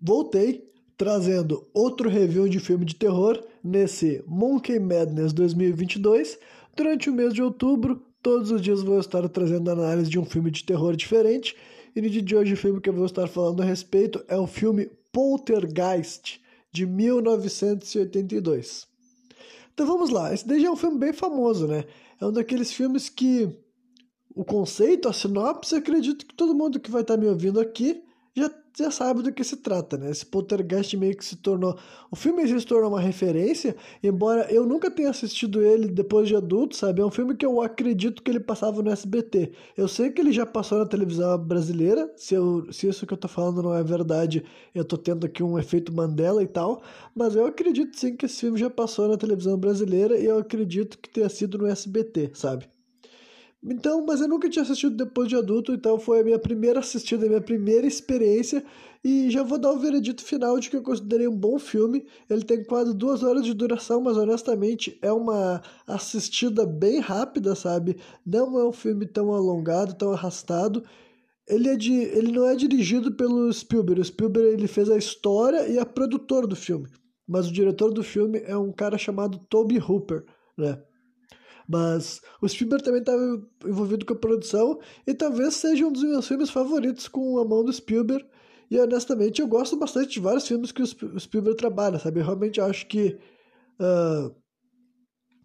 voltei trazendo outro review de filme de terror nesse Monkey Madness 2022. Durante o mês de outubro, todos os dias vou estar trazendo análise de um filme de terror diferente. E no dia de hoje, o filme que eu vou estar falando a respeito é o filme Poltergeist, de 1982. Então vamos lá, esse daí já é um filme bem famoso, né? É um daqueles filmes que o conceito, a sinopse, acredito que todo mundo que vai estar me ouvindo aqui já, sabe do que se trata, né? Esse Poltergeist meio que se tornou. O filme se tornou uma referência, embora eu nunca tenha assistido ele depois de adulto, sabe? É um filme que eu acredito que ele passava no SBT. Eu sei que ele já passou na televisão brasileira, se, eu, se isso que eu tô falando não é verdade, eu tô tendo aqui um efeito Mandela e tal, mas eu acredito sim que esse filme já passou na televisão brasileira e eu acredito que tenha sido no SBT, sabe? Então, mas eu nunca tinha assistido depois de adulto, então foi a minha primeira assistida, a minha primeira experiência. E já vou dar o veredito final de que eu considerei um bom filme. Ele tem quase duas horas de duração, mas honestamente é uma assistida bem rápida, sabe? Não é um filme tão alongado, tão arrastado. Ele, é de, ele não é dirigido pelo Spielberg. O Spielberg ele fez a história e é produtor do filme. Mas o diretor do filme é um cara chamado Toby Hooper, né? Mas o Spielberg também estava envolvido com a produção e talvez seja um dos meus filmes favoritos com a mão do Spielberg. E honestamente eu gosto bastante de vários filmes que o Spielberg trabalha, sabe? Eu realmente acho que uh,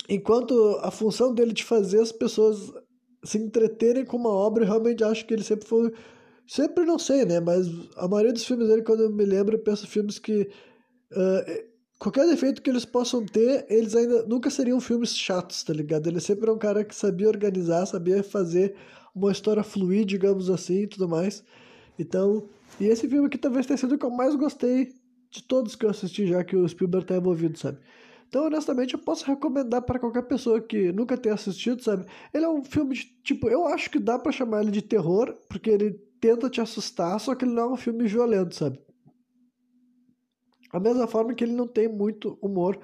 enquanto a função dele de fazer as pessoas se entreterem com uma obra, eu realmente acho que ele sempre foi. Sempre não sei, né? Mas a maioria dos filmes dele, quando eu me lembro, eu penso filmes que. Uh, qualquer defeito que eles possam ter, eles ainda nunca seriam filmes chatos, tá ligado? Ele sempre é um cara que sabia organizar, sabia fazer uma história fluir, digamos assim, e tudo mais. Então, e esse filme aqui talvez tenha sido o que eu mais gostei de todos que eu assisti, já que o Spielberg tá envolvido, sabe? Então, honestamente, eu posso recomendar para qualquer pessoa que nunca tenha assistido, sabe? Ele é um filme de, tipo, eu acho que dá para chamar ele de terror, porque ele tenta te assustar, só que ele não é um filme violento, sabe? A mesma forma que ele não tem muito humor.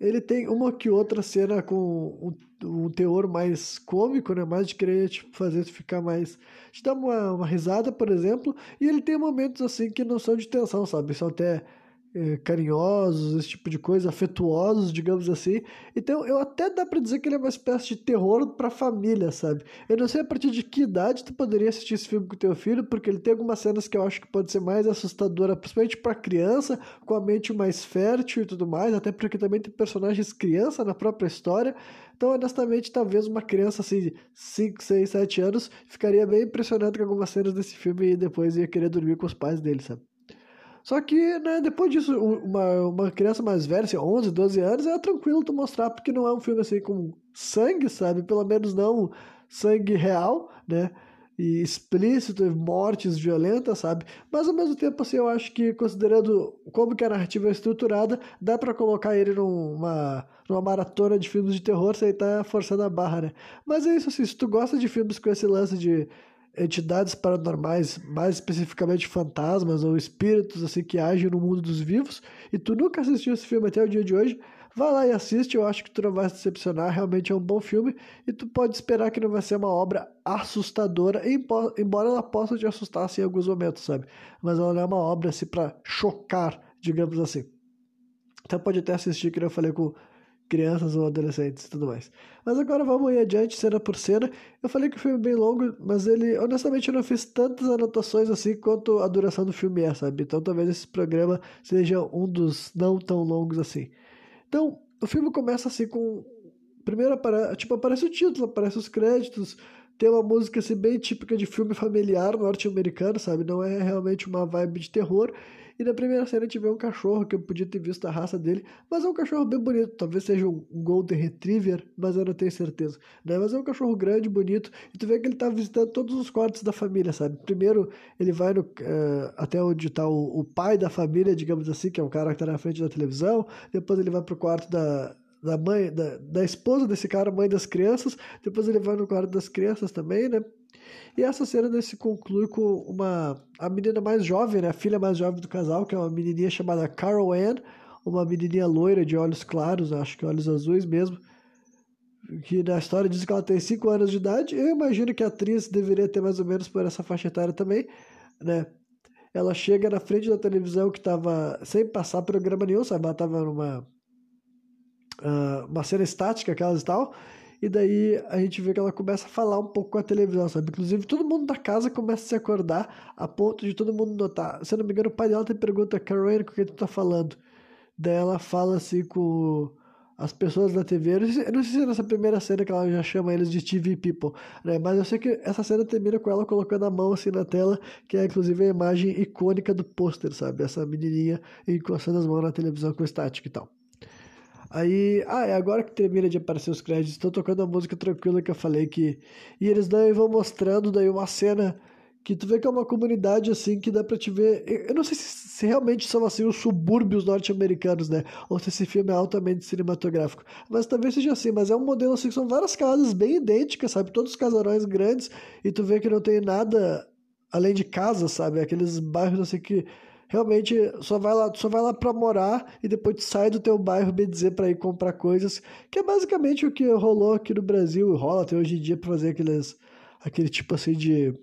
Ele tem uma que outra cena com um, um teor mais cômico, né? Mais de querer tipo, fazer ficar mais. te dar uma, uma risada, por exemplo. E ele tem momentos assim que não são de tensão, sabe? São até é, carinhosos, esse tipo de coisa, afetuosos, digamos assim. Então, eu até dá para dizer que ele é uma espécie de terror para família, sabe? Eu não sei a partir de que idade tu poderia assistir esse filme com teu filho, porque ele tem algumas cenas que eu acho que pode ser mais assustadora, principalmente para criança, com a mente mais fértil e tudo mais, até porque também tem personagens criança na própria história. Então, honestamente, talvez uma criança assim, 5, 6, 7 anos, ficaria bem impressionada com algumas cenas desse filme e depois ia querer dormir com os pais dele, sabe? Só que, né, depois disso, uma, uma criança mais velha, assim, 11, 12 anos, é tranquilo tu mostrar, porque não é um filme assim com sangue, sabe? Pelo menos não sangue real, né? E explícito, mortes violentas, sabe? Mas ao mesmo tempo, assim, eu acho que considerando como que a narrativa é estruturada, dá para colocar ele numa, numa maratona de filmes de terror sem estar tá forçando a barra, né? Mas é isso, assim, se tu gosta de filmes com esse lance de entidades paranormais, mais especificamente fantasmas ou espíritos assim que agem no mundo dos vivos, e tu nunca assistiu esse filme até o dia de hoje, vai lá e assiste, eu acho que tu não vai se decepcionar, realmente é um bom filme, e tu pode esperar que não vai ser uma obra assustadora, embora ela possa te assustar assim, em alguns momentos, sabe? Mas ela não é uma obra assim para chocar, digamos assim. Então pode até assistir, que eu falei com crianças ou adolescentes e tudo mais. Mas agora vamos ir adiante, cena por cena. Eu falei que o filme é bem longo, mas ele, honestamente, eu não fiz tantas anotações assim quanto a duração do filme é, sabe? Então talvez esse programa seja um dos não tão longos assim. Então, o filme começa assim com. Primeiro tipo, aparece o título, aparece os créditos, tem uma música assim bem típica de filme familiar norte-americano, sabe? Não é realmente uma vibe de terror. E na primeira cena a gente vê um cachorro, que eu podia ter visto a raça dele, mas é um cachorro bem bonito. Talvez seja um Golden Retriever, mas eu não tenho certeza. Né? Mas é um cachorro grande, bonito. E tu vê que ele tá visitando todos os quartos da família, sabe? Primeiro ele vai no, uh, até onde tá o, o, pai da família, digamos assim, que é o cara que tá na frente da televisão. Depois ele vai pro quarto da, da mãe, da, da esposa desse cara, mãe das crianças. Depois ele vai no quarto das crianças também, né? E essa cena se conclui com uma a menina mais jovem, né, a filha mais jovem do casal, que é uma menininha chamada Carol Ann, uma menininha loira de olhos claros, acho que olhos azuis mesmo, que na história diz que ela tem 5 anos de idade. Eu imagino que a atriz deveria ter mais ou menos por essa faixa etária também, né? ela chega na frente da televisão que tava sem passar programa nenhum, sabe? Ela tava numa uh, uma cena estática, aquelas e tal. E daí a gente vê que ela começa a falar um pouco com a televisão, sabe? Inclusive todo mundo da casa começa a se acordar a ponto de todo mundo notar. Se eu não me engano, o pai dela te pergunta, Caroline, com quem tu tá falando? Daí ela fala assim com as pessoas da TV. Eu não, sei, eu não sei se é nessa primeira cena que ela já chama eles de TV People, né? Mas eu sei que essa cena termina com ela colocando a mão assim na tela, que é inclusive a imagem icônica do pôster, sabe? Essa menininha encostando as mãos na televisão com estática e tal. Aí, ah, é agora que termina de aparecer os créditos, estão tocando a música tranquila que eu falei que. E eles daí vão mostrando daí uma cena que tu vê que é uma comunidade assim que dá pra te ver. Eu não sei se, se realmente são assim os subúrbios norte-americanos, né? Ou se esse filme é altamente cinematográfico. Mas talvez seja assim, mas é um modelo assim que são várias casas bem idênticas, sabe? Todos os casarões grandes, e tu vê que não tem nada além de casa, sabe? Aqueles bairros assim que realmente só vai lá, só vai lá para morar e depois sai do teu bairro, bem dizer, para ir comprar coisas, que é basicamente o que rolou aqui no Brasil e rola até hoje em dia para fazer aqueles aquele tipo assim de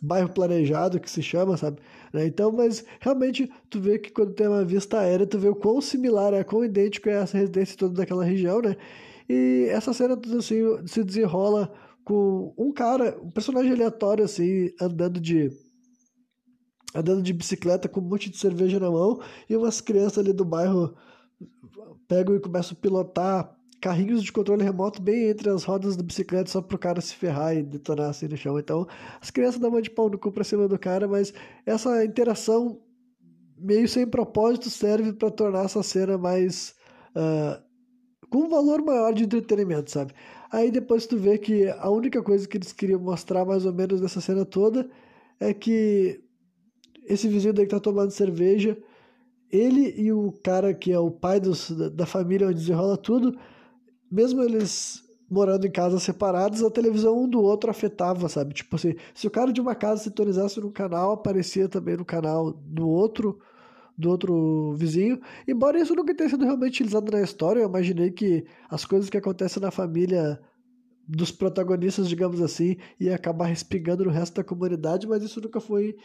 bairro planejado que se chama, sabe? Né? Então, mas realmente tu vê que quando tem uma vista aérea, tu vê o quão similar é, quão idêntico é essa residência toda daquela região, né? E essa cena tudo assim se desenrola com um cara, um personagem aleatório assim, andando de andando de bicicleta com um monte de cerveja na mão e umas crianças ali do bairro pegam e começam a pilotar carrinhos de controle remoto bem entre as rodas da bicicleta só pro cara se ferrar e detonar assim no chão. Então, as crianças dão uma de pau no cu pra cima do cara, mas essa interação meio sem propósito serve para tornar essa cena mais. Uh, com um valor maior de entretenimento, sabe? Aí depois tu vê que a única coisa que eles queriam mostrar mais ou menos nessa cena toda é que esse vizinho daí que tá tomando cerveja, ele e o cara que é o pai dos, da família onde desenrola tudo, mesmo eles morando em casas separadas, a televisão um do outro afetava, sabe? Tipo assim, se o cara de uma casa sintonizasse num canal, aparecia também no canal do outro do outro vizinho. Embora isso nunca tenha sido realmente utilizado na história, eu imaginei que as coisas que acontecem na família dos protagonistas, digamos assim, ia acabar respingando no resto da comunidade, mas isso nunca foi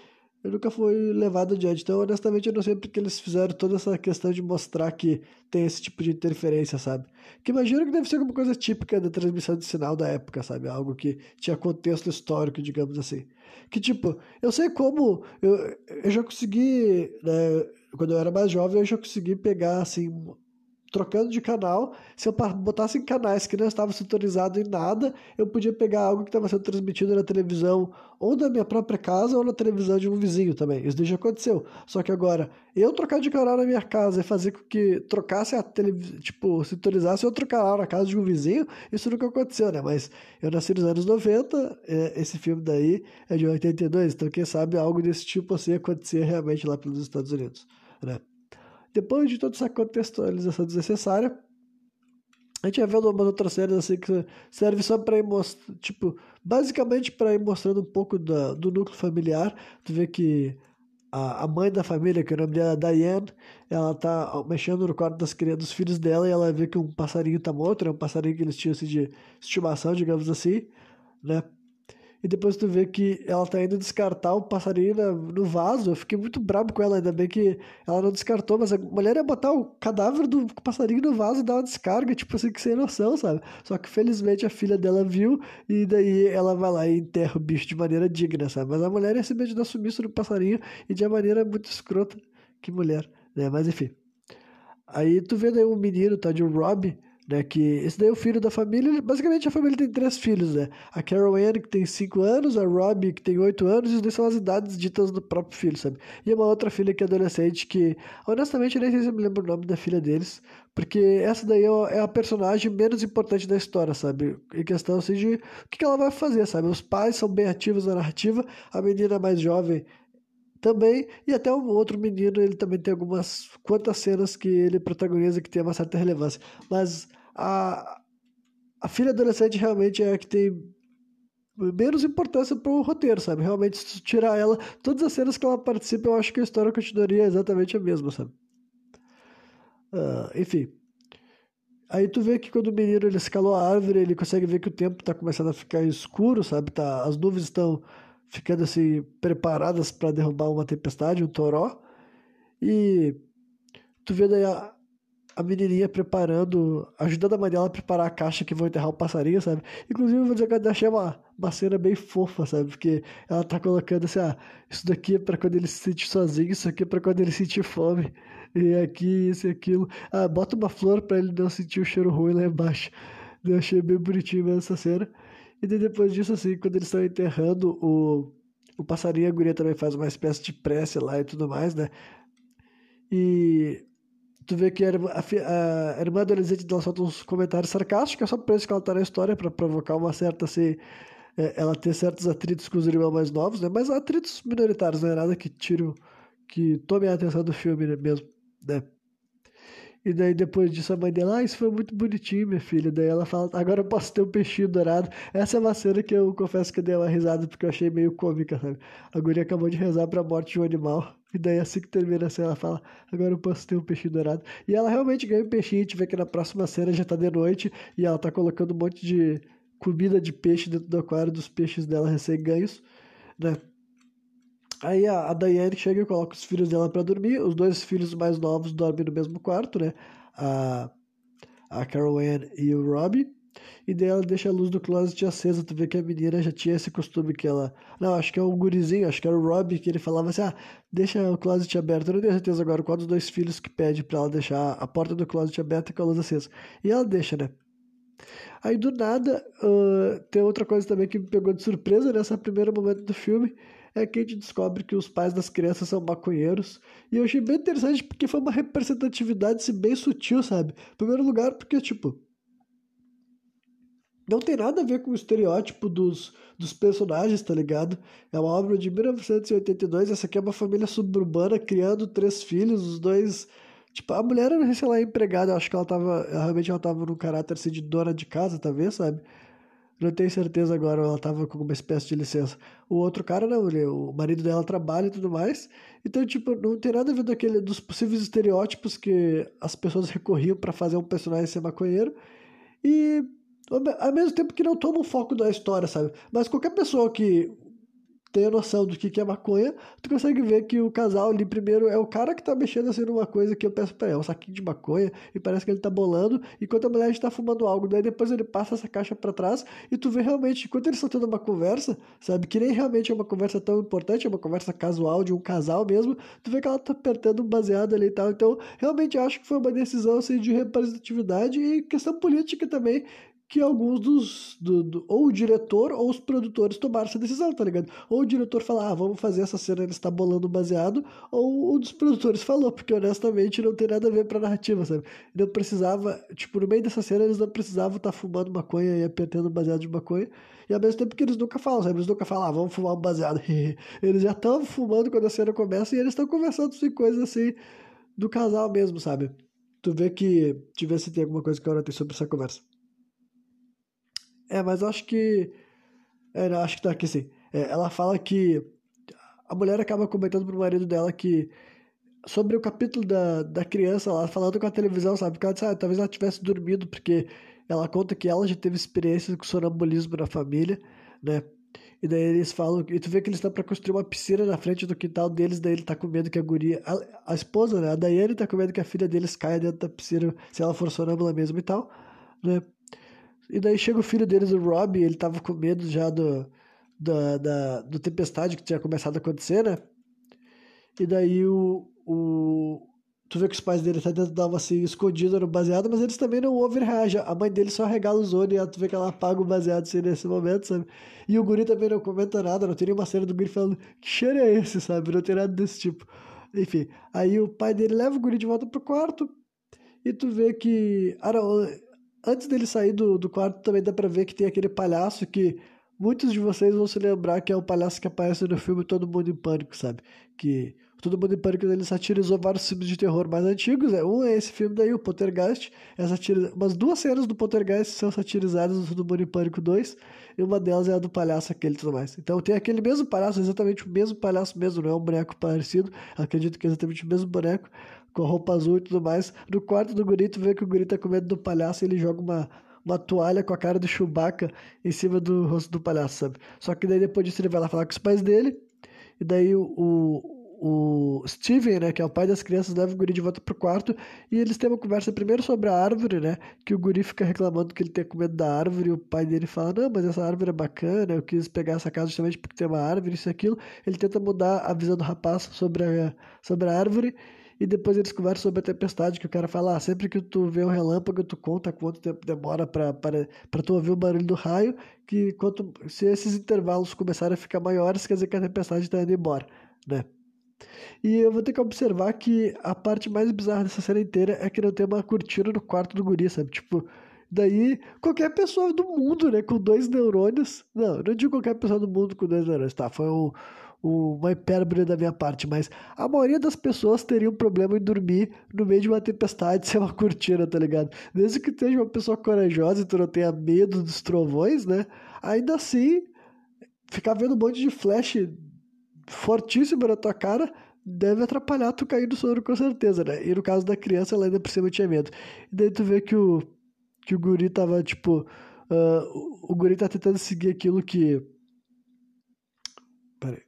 eu nunca fui levado adiante. Então, honestamente, eu não sei porque eles fizeram toda essa questão de mostrar que tem esse tipo de interferência, sabe? Que imagino que deve ser alguma coisa típica da transmissão de sinal da época, sabe? Algo que tinha contexto histórico, digamos assim. Que, tipo, eu sei como. Eu, eu já consegui, né? Quando eu era mais jovem, eu já consegui pegar, assim, trocando de canal, se eu botasse em canais que não estavam sintonizados em nada, eu podia pegar algo que estava sendo transmitido na televisão ou da minha própria casa ou na televisão de um vizinho também. Isso já aconteceu. Só que agora, eu trocar de canal na minha casa e fazer com que trocasse a televisão, tipo, sintonizasse outro canal na casa de um vizinho, isso nunca aconteceu, né? Mas eu nasci nos anos 90, é, esse filme daí é de 82, então quem sabe algo desse tipo assim acontecer realmente lá pelos Estados Unidos, né? Depois de toda essa contextualização desnecessária, a gente vai vendo umas outras séries assim que serve só para ir mostrando, tipo, basicamente para ir mostrando um pouco da, do núcleo familiar. Tu vê que a, a mãe da família, que o nome dela é Diane, ela tá mexendo no quarto das crianças, dos filhos dela e ela vê que um passarinho tá morto, é né? um passarinho que eles tinham assim, de estimação, digamos assim, né? E depois tu vê que ela tá indo descartar o passarinho no vaso. Eu fiquei muito brabo com ela, ainda bem que ela não descartou, mas a mulher ia botar o cadáver do passarinho no vaso e dar uma descarga, tipo assim, que sem noção, sabe? Só que felizmente a filha dela viu e daí ela vai lá e enterra o bicho de maneira digna, sabe? Mas a mulher ia simplesmente dar sumiço no passarinho e de uma maneira muito escrota. Que mulher, né? Mas enfim. Aí tu vê daí um menino, tá de Rob, né, que esse daí é o filho da família, basicamente a família tem três filhos, né? A Carol Ann, que tem cinco anos, a Robbie, que tem oito anos, e os dois são as idades ditas do próprio filho, sabe? E uma outra filha que é adolescente, que honestamente nem sei se eu me lembro o nome da filha deles, porque essa daí é, é a personagem menos importante da história, sabe? Em questão assim de o que ela vai fazer, sabe? Os pais são bem ativos na narrativa, a menina mais jovem também, e até o outro menino, ele também tem algumas quantas cenas que ele protagoniza que tem uma certa relevância. Mas a, a filha adolescente realmente é a que tem menos importância para o roteiro, sabe? Realmente, se tirar ela, todas as cenas que ela participa, eu acho que a história continuaria exatamente a mesma, sabe? Uh, enfim. Aí tu vê que quando o menino ele escalou a árvore, ele consegue ver que o tempo está começando a ficar escuro, sabe? Tá, as nuvens estão ficando assim, preparadas para derrubar uma tempestade, um toró. E tu vê daí a, a menininha preparando, ajudando a mãe dela a preparar a caixa que vão enterrar o passarinho, sabe? Inclusive, eu vou dizer que eu achei uma, uma cena bem fofa, sabe? Porque ela tá colocando assim, ah, isso daqui é pra quando ele se sentir sozinho, isso aqui é pra quando ele sentir fome, e aqui, isso e aquilo. Ah, bota uma flor pra ele não sentir o cheiro ruim lá embaixo. Eu achei bem bonitinho essa cena. E depois disso, assim, quando eles estão enterrando o, o passarinho, a guria também faz uma espécie de prece lá e tudo mais, né? E tu vê que a, a, a irmã adolescente dela solta uns comentários sarcásticos, é só por isso que ela tá na história, para provocar uma certa, assim, é, ela ter certos atritos com os irmãos mais novos, né? Mas atritos minoritários, não é nada que tire, que tome a atenção do filme né, mesmo, né? E daí depois disso a mãe dela, ah, isso foi muito bonitinho, minha filha. Daí ela fala, agora eu posso ter um peixinho dourado. Essa é uma cena que eu confesso que eu dei uma risada porque eu achei meio cômica, sabe? A guria acabou de rezar pra morte de um animal. E daí assim que termina a cena, ela fala, agora eu posso ter um peixinho dourado. E ela realmente ganha um peixinho, a gente vê que na próxima cena já tá de noite e ela tá colocando um monte de comida de peixe dentro do aquário dos peixes dela recém-ganhos, né? Aí a, a Diane chega e coloca os filhos dela para dormir. Os dois filhos mais novos dormem no mesmo quarto, né? A, a Carol Ann e o Robbie. E daí ela deixa a luz do closet acesa. Tu vê que a menina já tinha esse costume que ela. Não, acho que é um gurizinho, acho que era o Robbie que ele falava assim: ah, deixa o closet aberto. Eu não tenho certeza agora qual dos dois filhos que pede pra ela deixar a porta do closet aberta com a luz acesa. E ela deixa, né? Aí do nada, uh, tem outra coisa também que me pegou de surpresa nessa primeiro momento do filme é que a gente descobre que os pais das crianças são maconheiros. E eu achei bem interessante porque foi uma representatividade assim, bem sutil, sabe? Em primeiro lugar, porque, tipo. Não tem nada a ver com o estereótipo dos, dos personagens, tá ligado? É uma obra de 1982. Essa aqui é uma família suburbana criando três filhos, os dois. Tipo, a mulher era, sei lá, empregada. Eu acho que ela tava. Realmente ela tava no caráter assim, de dona de casa, talvez, sabe? Não tenho certeza agora, ela tava com uma espécie de licença. O outro cara não, ele, o marido dela trabalha e tudo mais. Então, tipo, não tem nada a ver daquele, dos possíveis estereótipos que as pessoas recorriam para fazer um personagem ser maconheiro. E ao mesmo tempo que não toma o foco da história, sabe? Mas qualquer pessoa que tenha noção do que, que é maconha, tu consegue ver que o casal ali primeiro é o cara que tá mexendo assim numa coisa que eu peço pra ele, é um saquinho de maconha, e parece que ele tá bolando, enquanto a mulher está fumando algo. Daí depois ele passa essa caixa para trás e tu vê realmente, enquanto eles estão tendo uma conversa, sabe, que nem realmente é uma conversa tão importante, é uma conversa casual de um casal mesmo, tu vê que ela tá apertando baseado ali e tal. Então, realmente acho que foi uma decisão assim, de representatividade e questão política também, que alguns dos. Do, do, ou o diretor ou os produtores tomaram essa decisão, tá ligado? Ou o diretor falar, ah, vamos fazer essa cena, ele está bolando baseado, ou um dos produtores falou, porque honestamente não tem nada a ver pra narrativa, sabe? Não precisava, tipo, no meio dessa cena eles não precisavam estar tá fumando maconha e apertando baseado de maconha, e ao mesmo tempo que eles nunca falam, sabe? Eles nunca falam, ah, vamos fumar um baseado. eles já estão fumando quando a cena começa e eles estão conversando sobre coisas assim do casal mesmo, sabe? Tu vê que. Deixa ver se tem alguma coisa que eu anotei sobre essa conversa. É, mas eu acho que. É, não, acho que tá aqui sim. É, ela fala que a mulher acaba comentando pro marido dela que. Sobre o capítulo da, da criança lá, falando com a televisão, sabe? Porque ela disse, ah, talvez ela tivesse dormido, porque ela conta que ela já teve experiências com sonambulismo na família, né? E daí eles falam, e tu vê que eles estão para construir uma piscina na frente do quintal deles, daí ele tá com medo que a guria, a, a esposa, né, a Daiane tá com medo que a filha deles caia dentro da piscina se ela for sonâmbula mesmo e tal, né? E daí chega o filho deles, o Rob, ele tava com medo já do, da, da, do tempestade que tinha começado a acontecer, né? E daí o, o. Tu vê que os pais dele tá dentro assim, escondido no baseado, mas eles também não overreagem. A mãe dele só regala os olhos e tu vê que ela apaga o baseado assim nesse momento, sabe? E o guri também não comenta nada, não tem nenhuma cena do guri falando que cheiro é esse, sabe? Não tem nada desse tipo. Enfim, aí o pai dele leva o guri de volta pro quarto e tu vê que. Ah, não, antes dele sair do, do quarto, também dá pra ver que tem aquele palhaço que muitos de vocês vão se lembrar que é o palhaço que aparece no filme Todo Mundo em Pânico, sabe? Que Todo Mundo em Pânico ele satirizou vários filmes de terror mais antigos. Né? Um é esse filme daí, o Poltergeist. É. Umas duas cenas do Poltergeist são satirizadas no Todo Mundo em Pânico 2. E uma delas é a do palhaço aquele e tudo mais. Então tem aquele mesmo palhaço, exatamente o mesmo palhaço mesmo, não é um boneco parecido. Acredito que é exatamente o mesmo boneco com roupa azul e tudo mais. No quarto do guri, tu vê que o guri tá com medo do palhaço e ele joga uma, uma toalha com a cara do Chewbacca em cima do rosto do palhaço, sabe? Só que daí depois disso ele vai lá falar com os pais dele, e daí o, o Steven, né, que é o pai das crianças, leva o guri de volta pro quarto e eles têm uma conversa primeiro sobre a árvore, né, que o guri fica reclamando que ele tem com medo da árvore e o pai dele fala, não, mas essa árvore é bacana, eu quis pegar essa casa justamente porque tem uma árvore, isso e aquilo. Ele tenta mudar a visão do rapaz sobre a, sobre a árvore e depois eles conversam sobre a tempestade, que o cara fala, ah, sempre que tu vê um relâmpago, tu conta quanto tempo demora para tu ouvir o barulho do raio, que quanto, se esses intervalos começarem a ficar maiores, quer dizer que a tempestade está indo embora, né? E eu vou ter que observar que a parte mais bizarra dessa cena inteira é que não tem uma cortina no quarto do guri, sabe? Tipo, daí qualquer pessoa do mundo, né, com dois neurônios. Não, não digo qualquer pessoa do mundo com dois neurônios, tá? Foi um, uma hipérbole da minha parte, mas a maioria das pessoas teria um problema em dormir no meio de uma tempestade sem uma cortina, tá ligado? Mesmo que seja uma pessoa corajosa e tu não tenha medo dos trovões, né? Ainda assim, ficar vendo um monte de flash fortíssimo na tua cara deve atrapalhar tu cair do sono com certeza, né? E no caso da criança, ela ainda por cima tinha medo. E daí tu vê que o, que o guri tava, tipo... Uh, o guri tá tentando seguir aquilo que... Peraí.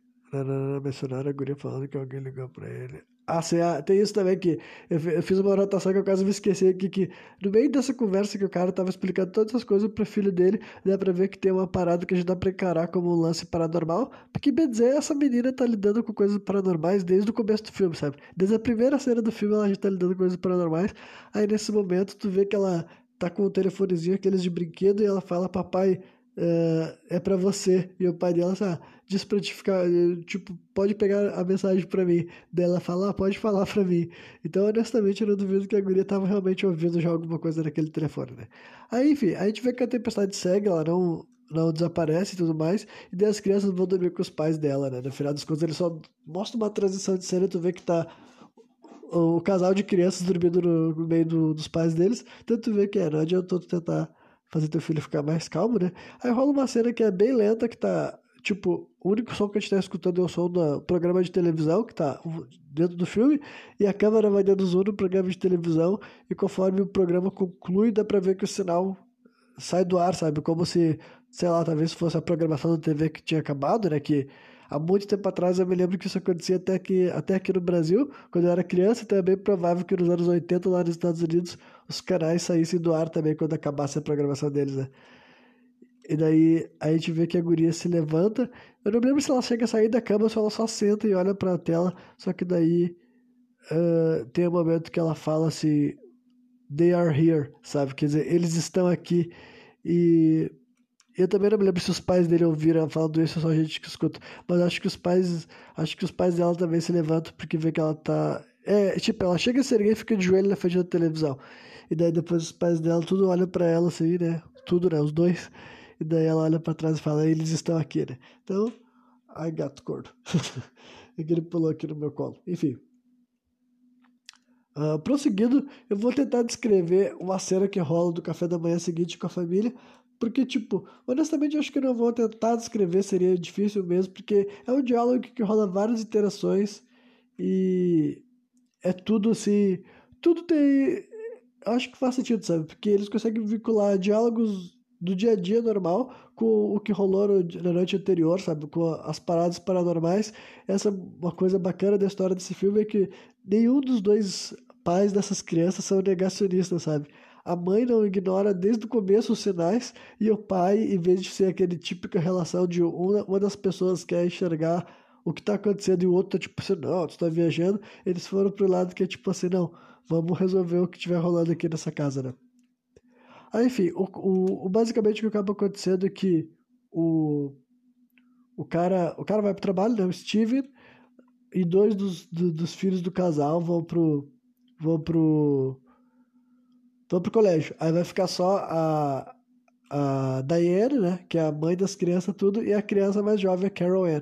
Mencionaram a guria falando que alguém ligou pra ele. Ah, sim, ah, tem isso também que eu, fiz uma anotação que eu quase me esqueci aqui, que no meio dessa conversa que o cara tava explicando todas as coisas pro filho dele, dá pra ver que tem uma parada que a gente dá pra encarar como um lance paranormal, porque bem dizer, essa menina tá lidando com coisas paranormais desde o começo do filme, sabe? Desde a primeira cena do filme ela já tá lidando com coisas paranormais, aí nesse momento tu vê que ela tá com o telefonezinho aqueles de brinquedo e ela fala, papai, uh, é para você. E o pai dela, ah, diz pra te ficar, tipo, pode pegar a mensagem para mim. Dela fala, ah, pode falar para mim. Então, honestamente, eu não duvido que a guria tava realmente ouvindo já alguma coisa naquele telefone, né? Aí, enfim, a gente vê que a tempestade segue, ela não, não desaparece e tudo mais, e daí as crianças vão dormir com os pais dela, né? No final das contas, ele só mostra uma transição de cena tu vê que tá o casal de crianças dormindo no, meio do, dos pais deles, tanto vê que é, não adiantou tentar fazer teu filho ficar mais calmo, né? Aí rola uma cena que é bem lenta, que tá, tipo, o único som que a gente tá escutando é o som do programa de televisão, que tá dentro do filme, e a câmera vai dando zoom no programa de televisão, e conforme o programa conclui, dá pra ver que o sinal sai do ar, sabe? Como se, sei lá, talvez fosse a programação da TV que tinha acabado, né? Que há muito tempo atrás eu me lembro que isso acontecia até aqui, até aqui no Brasil, quando eu era criança, então é bem provável que nos anos 80 lá nos Estados Unidos os canais saíssem do ar também quando acabasse a programação deles, né? E daí a gente vê que a guria se levanta. Eu não lembro se ela chega a sair da cama ou se ela só senta e olha pra tela. Só que daí uh, tem um momento que ela fala assim: They are here, sabe? Quer dizer, eles estão aqui. E eu também não me lembro se os pais dele ouviram falando isso só a gente que escuta. Mas acho que os pais. Acho que os pais dela também se levantam porque vê que ela tá. É, tipo, ela chega a ser e fica de joelho na frente da televisão. E daí depois os pais dela tudo olham para ela assim, né? Tudo, né? Os dois. E daí ela olha para trás e fala, eles estão aqui, né? Então, I got cordo. e que ele pulou aqui no meu colo. Enfim. Uh, prosseguindo, eu vou tentar descrever uma cena que rola do café da manhã seguinte com a família, porque, tipo, honestamente acho que não vou tentar descrever, seria difícil mesmo, porque é um diálogo que rola várias interações e é tudo assim. Tudo tem acho que faz sentido, sabe? Porque eles conseguem vincular diálogos do dia a dia normal com o que rolou na noite anterior, sabe? Com as paradas paranormais. Essa é uma coisa bacana da história desse filme é que nenhum dos dois pais dessas crianças são negacionistas, sabe? A mãe não ignora desde o começo os sinais e o pai, em vez de ser aquele típica relação de uma, uma das pessoas quer enxergar o que tá acontecendo e o outro tá tipo assim, não, tu tá viajando, eles foram pro lado que é tipo assim, não, vamos resolver o que tiver rolando aqui nessa casa, né? Aí, enfim, o, o, o, basicamente o que acaba acontecendo é que o, o, cara, o cara vai pro trabalho, né? O Steven e dois dos, do, dos filhos do casal vão pro. vão pro. Vão pro colégio. Aí vai ficar só a, a Diane, né? Que é a mãe das crianças, tudo, e a criança mais jovem, a Carol Ann.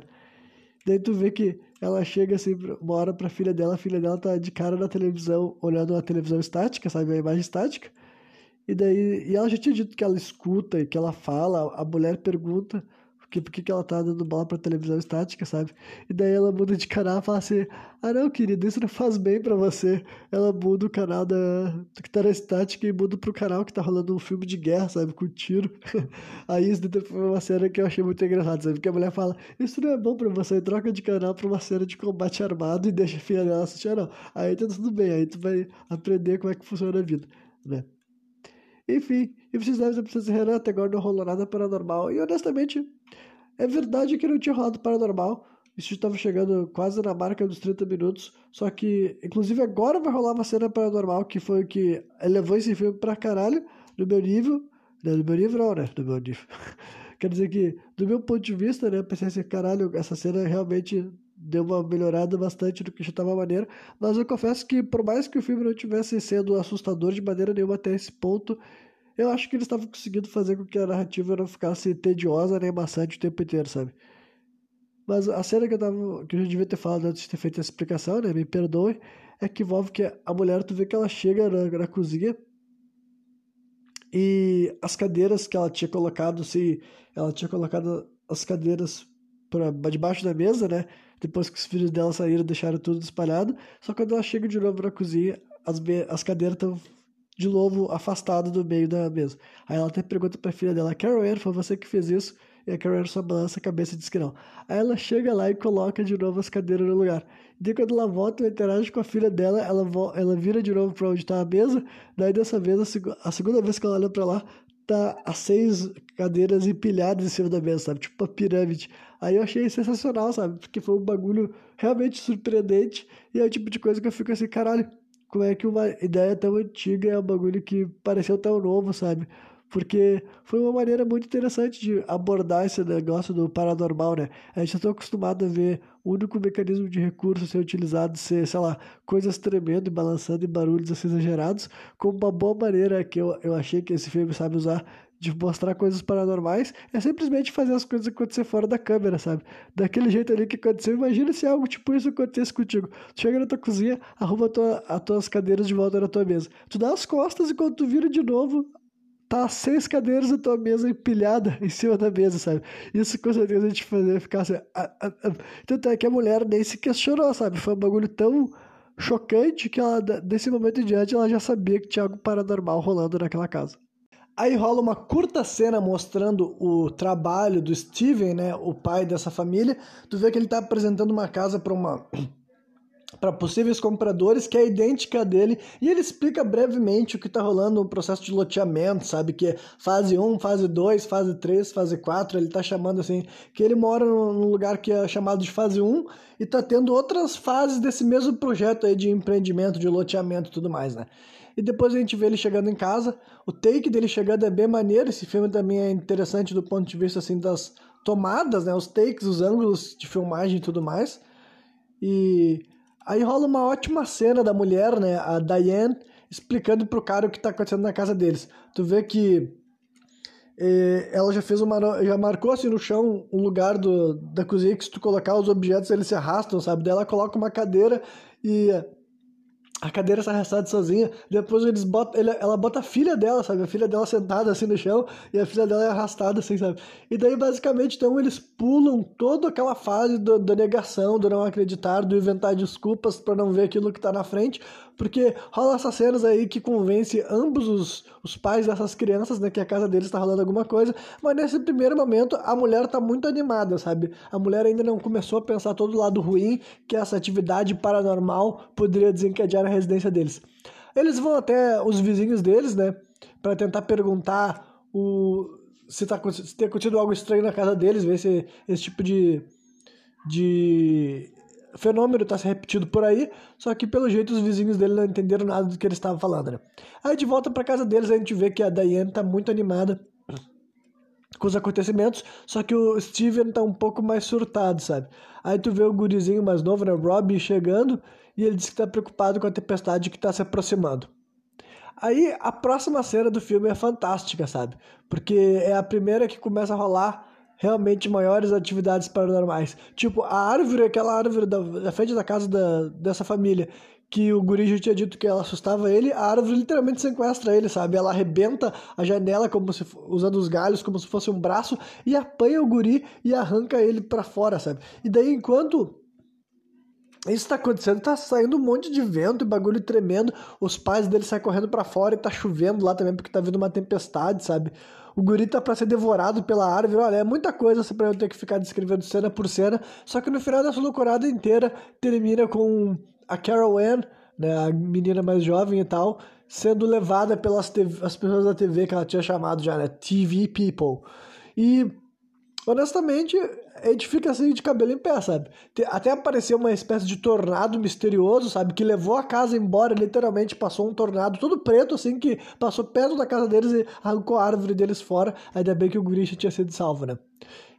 Daí tu vê que ela chega assim, uma hora pra filha dela, a filha dela tá de cara na televisão, olhando a televisão estática, sabe? A imagem estática. E daí, e ela já tinha dito que ela escuta e que ela fala, a mulher pergunta que por que ela tá dando bola pra televisão estática, sabe? E daí ela muda de canal e fala assim: Ah, não, querido, isso não faz bem pra você. Ela muda o canal da que tá na estática e muda pro canal que tá rolando um filme de guerra, sabe? Com tiro. Aí isso foi uma cena que eu achei muito engraçada, sabe? Porque a mulher fala: Isso não é bom pra você, troca de canal pra uma cena de combate armado e deixa a filha dela assistir, não. Aí tá tudo bem, aí tu vai aprender como é que funciona a vida, né? Enfim, e vocês devem pensar, Renan, até agora não rolou nada paranormal. E honestamente, é verdade que não tinha rolado paranormal. Isso estava chegando quase na marca dos 30 minutos. Só que, inclusive, agora vai rolar uma cena paranormal que foi o que elevou esse filme pra caralho, no meu nível. Não, no meu nível não, né? No meu nível. Quer dizer que, do meu ponto de vista, né? Pensei assim, caralho, essa cena realmente deu uma melhorada bastante do que já estava maneiro. Mas eu confesso que, por mais que o filme não tivesse sendo assustador de maneira nenhuma até esse ponto, eu acho que eles estavam conseguindo fazer com que a narrativa não ficasse tediosa nem maçante o tempo inteiro, sabe? Mas a cena que eu, tava, que eu devia ter falado antes de ter feito essa explicação, né? Me perdoe, é que envolve que a mulher, tu vê que ela chega na, na cozinha e as cadeiras que ela tinha colocado, se ela tinha colocado as cadeiras para debaixo da mesa, né? Depois que os filhos dela saíram, deixaram tudo espalhado. Só que quando ela chega de novo na cozinha, as, as cadeiras estão de novo afastado do meio da mesa. Aí ela até pergunta pra filha dela, Carol foi você que fez isso? E a Carol só balança a cabeça e diz que não. Aí ela chega lá e coloca de novo as cadeiras no lugar. E daí quando ela volta e interage com a filha dela, ela, ela vira de novo pra onde tá a mesa. Daí dessa vez, a, seg a segunda vez que ela olha pra lá, tá as seis cadeiras empilhadas em cima da mesa, sabe? Tipo uma pirâmide. Aí eu achei sensacional, sabe? Porque foi um bagulho realmente surpreendente. E é o tipo de coisa que eu fico assim, caralho como é que uma ideia tão antiga é um bagulho que pareceu tão novo, sabe? Porque foi uma maneira muito interessante de abordar esse negócio do paranormal, né? A gente está acostumado a ver o único mecanismo de recurso ser utilizado ser, sei lá, coisas tremendo e balançando e barulhos assim exagerados, como uma boa maneira que eu, eu achei que esse filme sabe usar de mostrar coisas paranormais, é simplesmente fazer as coisas acontecer fora da câmera, sabe? Daquele jeito ali que aconteceu. Imagina se algo tipo isso acontecesse contigo. Tu chega na tua cozinha, arruma tua, as tuas cadeiras de volta na tua mesa. Tu dá as costas e quando tu vira de novo, tá seis cadeiras na tua mesa empilhada em cima da mesa, sabe? Isso com certeza a gente fazer ficar assim. Tanto é que a mulher nem se questionou, sabe? Foi um bagulho tão chocante que ela, desse momento em diante, ela já sabia que tinha algo paranormal rolando naquela casa. Aí rola uma curta cena mostrando o trabalho do Steven, né, o pai dessa família. Tu vê que ele está apresentando uma casa para uma para possíveis compradores que é idêntica a dele e ele explica brevemente o que está rolando no processo de loteamento, sabe que é fase 1, fase 2, fase 3, fase 4, ele está chamando assim, que ele mora num lugar que é chamado de fase 1 e está tendo outras fases desse mesmo projeto aí de empreendimento, de loteamento e tudo mais, né? E depois a gente vê ele chegando em casa. O take dele chegando é bem maneiro. Esse filme também é interessante do ponto de vista assim das tomadas, né? Os takes, os ângulos de filmagem e tudo mais. E aí rola uma ótima cena da mulher, né? A Diane explicando pro cara o que tá acontecendo na casa deles. Tu vê que eh, ela já fez uma já marcou assim no chão um lugar do, da cozinha que se tu colocar os objetos eles se arrastam, sabe? Daí ela coloca uma cadeira e a cadeira está arrastada sozinha. Depois eles botam, ele, ela bota a filha dela, sabe? A filha dela sentada assim no chão e a filha dela é arrastada assim, sabe? E daí basicamente então eles pulam toda aquela fase do, da negação, do não acreditar, do inventar desculpas para não ver aquilo que está na frente, porque rola essas cenas aí que convence ambos os, os pais dessas crianças, né, que a casa deles está rolando alguma coisa, mas nesse primeiro momento a mulher está muito animada, sabe? A mulher ainda não começou a pensar todo o lado ruim que essa atividade paranormal poderia desencadear na residência deles. Eles vão até os vizinhos deles, né, para tentar perguntar o se, tá, se tem acontecido algo estranho na casa deles, ver se esse tipo de de fenômeno está se repetindo por aí, só que pelo jeito os vizinhos dele não entenderam nada do que ele estava falando, né? Aí de volta para casa deles a gente vê que a Diane tá muito animada com os acontecimentos, só que o Steven tá um pouco mais surtado, sabe? Aí tu vê o gurizinho mais novo, né, Robbie, chegando e ele diz que tá preocupado com a tempestade que tá se aproximando. Aí a próxima cena do filme é fantástica, sabe? Porque é a primeira que começa a rolar realmente maiores atividades paranormais. Tipo, a árvore, aquela árvore da, da frente da casa da, dessa família, que o guri já tinha dito que ela assustava ele, a árvore literalmente sequestra ele, sabe? Ela arrebenta a janela como se usando os galhos como se fosse um braço e apanha o guri e arranca ele para fora, sabe? E daí enquanto isso tá acontecendo, tá saindo um monte de vento e bagulho tremendo. Os pais dele saem correndo para fora e tá chovendo lá também porque tá vindo uma tempestade, sabe? O guri tá pra ser devorado pela árvore. Olha, é muita coisa pra eu ter que ficar descrevendo cena por cena. Só que no final dessa loucurada inteira termina com a Carol Ann, né, a menina mais jovem e tal, sendo levada pelas TV, as pessoas da TV que ela tinha chamado já, né? TV People. E honestamente, a gente fica assim de cabelo em pé, sabe? Até apareceu uma espécie de tornado misterioso, sabe? Que levou a casa embora, literalmente passou um tornado todo preto, assim, que passou perto da casa deles e arrancou a árvore deles fora. Ainda bem que o Grisha tinha sido salvo, né?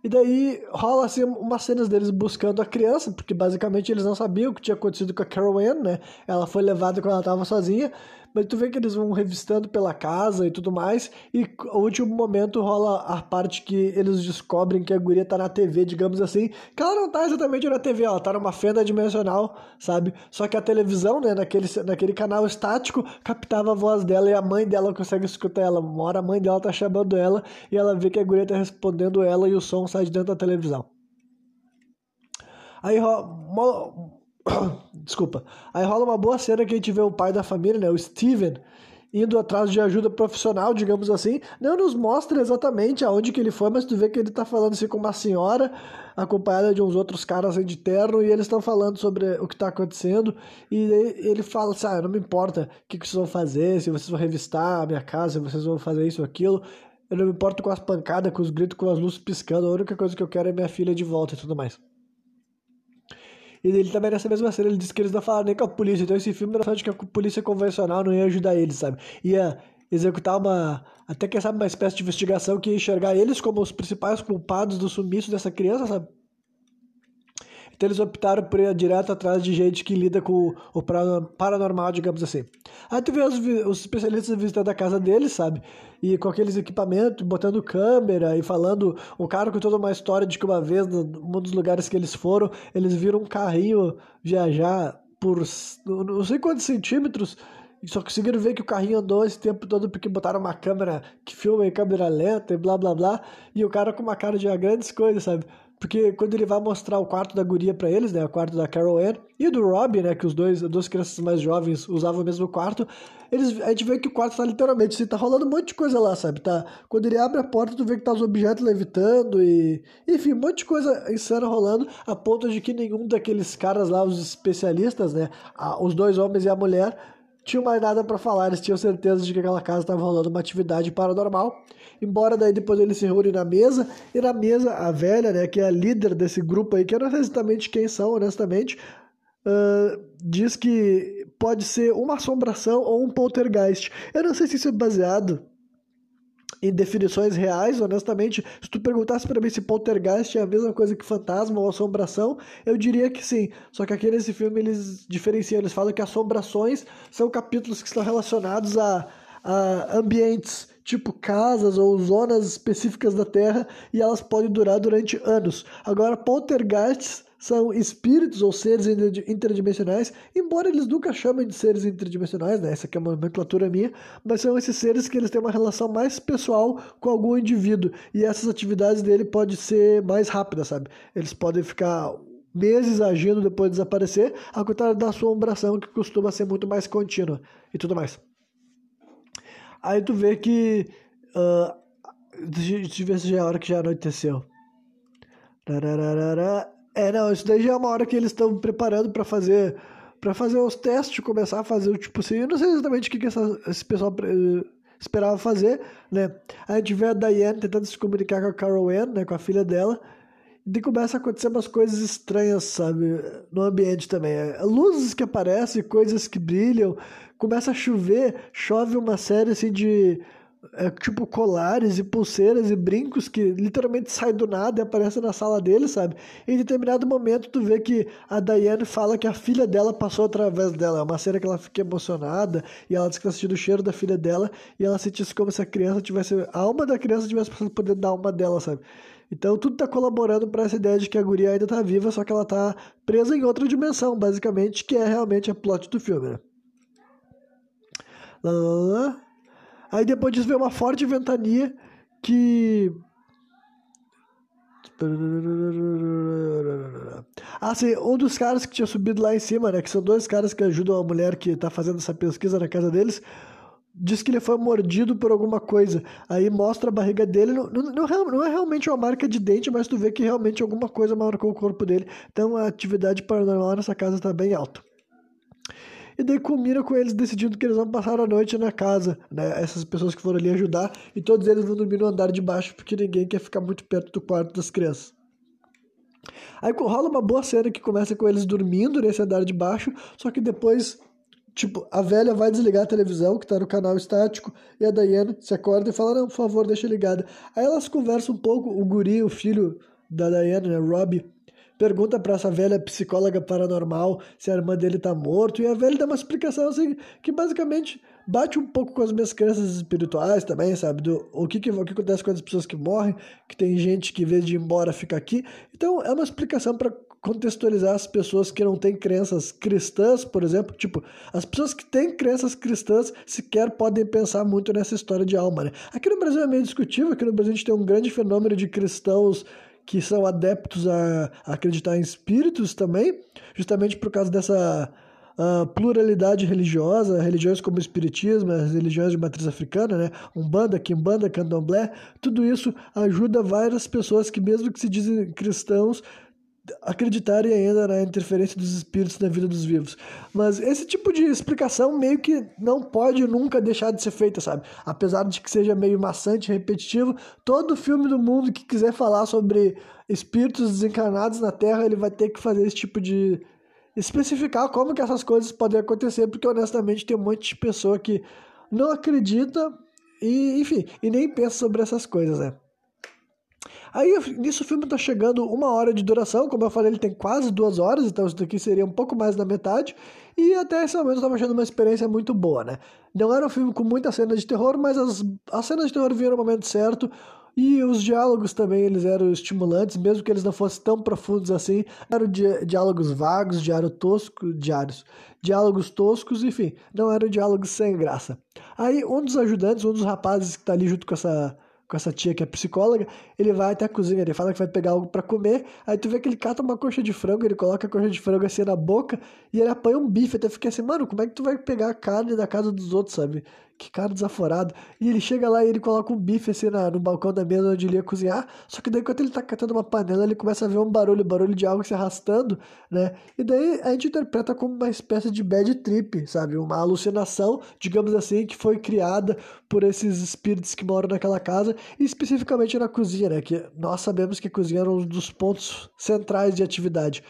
E daí rola assim umas cenas deles buscando a criança, porque basicamente eles não sabiam o que tinha acontecido com a Carol Ann, né? Ela foi levada quando ela estava sozinha, mas tu vê que eles vão revistando pela casa e tudo mais, e o último momento rola a parte que eles descobrem que a guria tá na TV, digamos assim, que ela não tá exatamente na TV, ela tá numa fenda dimensional, sabe? Só que a televisão, né, naquele, naquele canal estático, captava a voz dela e a mãe dela consegue escutar ela. Uma hora a mãe dela tá chamando ela e ela vê que a guria tá respondendo ela e o som sai de dentro da televisão. Aí rola Desculpa. Aí rola uma boa cena que a gente vê o pai da família, né, o Steven, indo atrás de ajuda profissional, digamos assim. Não nos mostra exatamente aonde que ele foi, mas tu vê que ele tá falando assim com uma senhora, acompanhada de uns outros caras de terno, e eles estão falando sobre o que tá acontecendo. E ele fala assim: ah, não me importa o que, que vocês vão fazer, se vocês vão revistar a minha casa, se vocês vão fazer isso ou aquilo. Eu não me importo com as pancadas, com os gritos, com as luzes piscando. A única coisa que eu quero é minha filha de volta e tudo mais. E ele também nessa mesma cena, ele disse que eles não falaram nem com a polícia. Então esse filme era de que a polícia convencional não ia ajudar eles, sabe? Ia executar uma. Até quem sabe uma espécie de investigação que ia enxergar eles como os principais culpados do sumiço dessa criança, sabe? Então eles optaram por ir direto atrás de gente que lida com o paranormal, digamos assim. Aí tu vê os, os especialistas visitando a casa deles, sabe? E com aqueles equipamentos, botando câmera e falando. O cara com toda uma história de que uma vez, num dos lugares que eles foram, eles viram um carrinho viajar por não sei quantos centímetros só conseguiram ver que o carrinho andou esse tempo todo porque botaram uma câmera que filma em câmera lenta e blá blá blá. E o cara com uma cara de grandes coisas, sabe? Porque quando ele vai mostrar o quarto da guria para eles, né, o quarto da Carol Ann e do Rob, né, que os dois, as duas crianças mais jovens usavam o mesmo quarto, eles, a gente vê que o quarto tá literalmente, assim, tá rolando um monte de coisa lá, sabe? Tá, quando ele abre a porta, tu vê que tá os objetos levitando e, enfim, um monte de coisa insana rolando, a ponto de que nenhum daqueles caras lá, os especialistas, né, os dois homens e a mulher, tinham mais nada para falar, eles tinham certeza de que aquela casa estava rolando uma atividade paranormal. Embora daí depois eles se reúnem na mesa, e na mesa a velha, né, que é a líder desse grupo aí, que eu não sei exatamente quem são, honestamente, uh, diz que pode ser uma assombração ou um poltergeist. Eu não sei se isso é baseado em definições reais, honestamente, se tu perguntasse para mim se poltergeist é a mesma coisa que fantasma ou assombração, eu diria que sim. Só que aqui nesse filme eles diferenciam, eles falam que assombrações são capítulos que estão relacionados a, a ambientes tipo casas ou zonas específicas da Terra e elas podem durar durante anos. Agora, poltergeists são espíritos ou seres interdimensionais, embora eles nunca chamem de seres interdimensionais, né? Essa aqui é uma nomenclatura minha, mas são esses seres que eles têm uma relação mais pessoal com algum indivíduo e essas atividades dele podem ser mais rápidas, sabe? Eles podem ficar meses agindo depois de desaparecer, ao contrário da assombração que costuma ser muito mais contínua e tudo mais. Aí tu vê que. Uh, deixa eu ver se já é a hora que já anoiteceu. É, não, isso daí já é uma hora que eles estão preparando para fazer para fazer os testes, começar a fazer o tipo assim. Eu não sei exatamente o que, que essa, esse pessoal uh, esperava fazer, né? A gente vê a Diane tentando se comunicar com a Carol Ann, né, com a filha dela. E começa a acontecer umas coisas estranhas, sabe? No ambiente também. É, luzes que aparecem, coisas que brilham. Começa a chover, chove uma série assim de é, tipo colares e pulseiras e brincos que literalmente saem do nada e aparecem na sala dele, sabe? Em determinado momento tu vê que a Diane fala que a filha dela passou através dela. É uma cena que ela fica emocionada e ela diz que ela sentiu o cheiro da filha dela e ela sentisse como se a criança tivesse. A alma da criança tivesse passando por dentro da alma dela, sabe? Então tudo tá colaborando para essa ideia de que a guria ainda tá viva, só que ela tá presa em outra dimensão, basicamente, que é realmente a plot do filme, né? Lá, lá, lá. Aí depois disso vem uma forte ventania que ah, sim, um dos caras que tinha subido lá em cima, né? Que são dois caras que ajudam a mulher que tá fazendo essa pesquisa na casa deles diz que ele foi mordido por alguma coisa. Aí mostra a barriga dele. Não, não, não, é realmente uma marca de dente, mas tu vê que realmente alguma coisa marcou o corpo dele. Então a atividade paranormal nessa casa está bem alta. E daí combina com eles decidindo que eles vão passar a noite na casa, né? Essas pessoas que foram ali ajudar. E todos eles vão dormir no andar de baixo, porque ninguém quer ficar muito perto do quarto das crianças. Aí rola uma boa cena que começa com eles dormindo nesse andar de baixo, só que depois Tipo, a velha vai desligar a televisão, que tá no canal estático, e a Diana se acorda e fala, não, por favor, deixa ligada. Aí elas conversam um pouco, o guri, o filho da Diana, né, Robbie, pergunta para essa velha psicóloga paranormal se a irmã dele tá morto, e a velha dá uma explicação assim, que basicamente bate um pouco com as minhas crenças espirituais também, sabe? Do, o, que, que, o que acontece com as pessoas que morrem, que tem gente que, em vez de ir embora, fica aqui. Então, é uma explicação para contextualizar as pessoas que não têm crenças cristãs, por exemplo. Tipo, as pessoas que têm crenças cristãs sequer podem pensar muito nessa história de alma, né? Aqui no Brasil é meio discutível, aqui no Brasil a gente tem um grande fenômeno de cristãos que são adeptos a, acreditar em espíritos também, justamente por causa dessa uh, pluralidade religiosa, religiões como o espiritismo, as religiões de matriz africana, né? Umbanda, Kimbanda, Candomblé, tudo isso ajuda várias pessoas que mesmo que se dizem cristãos, acreditarem ainda na interferência dos espíritos na vida dos vivos. Mas esse tipo de explicação meio que não pode nunca deixar de ser feita, sabe? Apesar de que seja meio maçante, repetitivo, todo filme do mundo que quiser falar sobre espíritos desencarnados na Terra, ele vai ter que fazer esse tipo de especificar como que essas coisas podem acontecer, porque honestamente tem um monte de pessoa que não acredita e, enfim, e nem pensa sobre essas coisas, né? Aí nisso o filme tá chegando uma hora de duração, como eu falei, ele tem quase duas horas, então isso daqui seria um pouco mais da metade. E até esse momento eu tava achando uma experiência muito boa, né? Não era um filme com muita cena de terror, mas as, as cenas de terror vinham no momento certo. E os diálogos também, eles eram estimulantes, mesmo que eles não fossem tão profundos assim. Eram di diálogos vagos, diário tosco, diários, diálogos toscos, enfim, não eram diálogos sem graça. Aí um dos ajudantes, um dos rapazes que tá ali junto com essa com essa tia que é psicóloga, ele vai até a cozinha, ele fala que vai pegar algo para comer, aí tu vê que ele cata uma coxa de frango, ele coloca a coxa de frango assim na boca e ele apanha um bife, até fica assim, mano, como é que tu vai pegar a carne da casa dos outros, sabe? Que cara desaforado. E ele chega lá e ele coloca um bife assim na, no balcão da mesa onde ele ia cozinhar. Só que daí, quando ele tá catando uma panela, ele começa a ver um barulho, barulho de algo se arrastando, né? E daí a gente interpreta como uma espécie de bad trip, sabe? Uma alucinação, digamos assim, que foi criada por esses espíritos que moram naquela casa, e especificamente na cozinha, né? Que nós sabemos que a cozinha era um dos pontos centrais de atividade.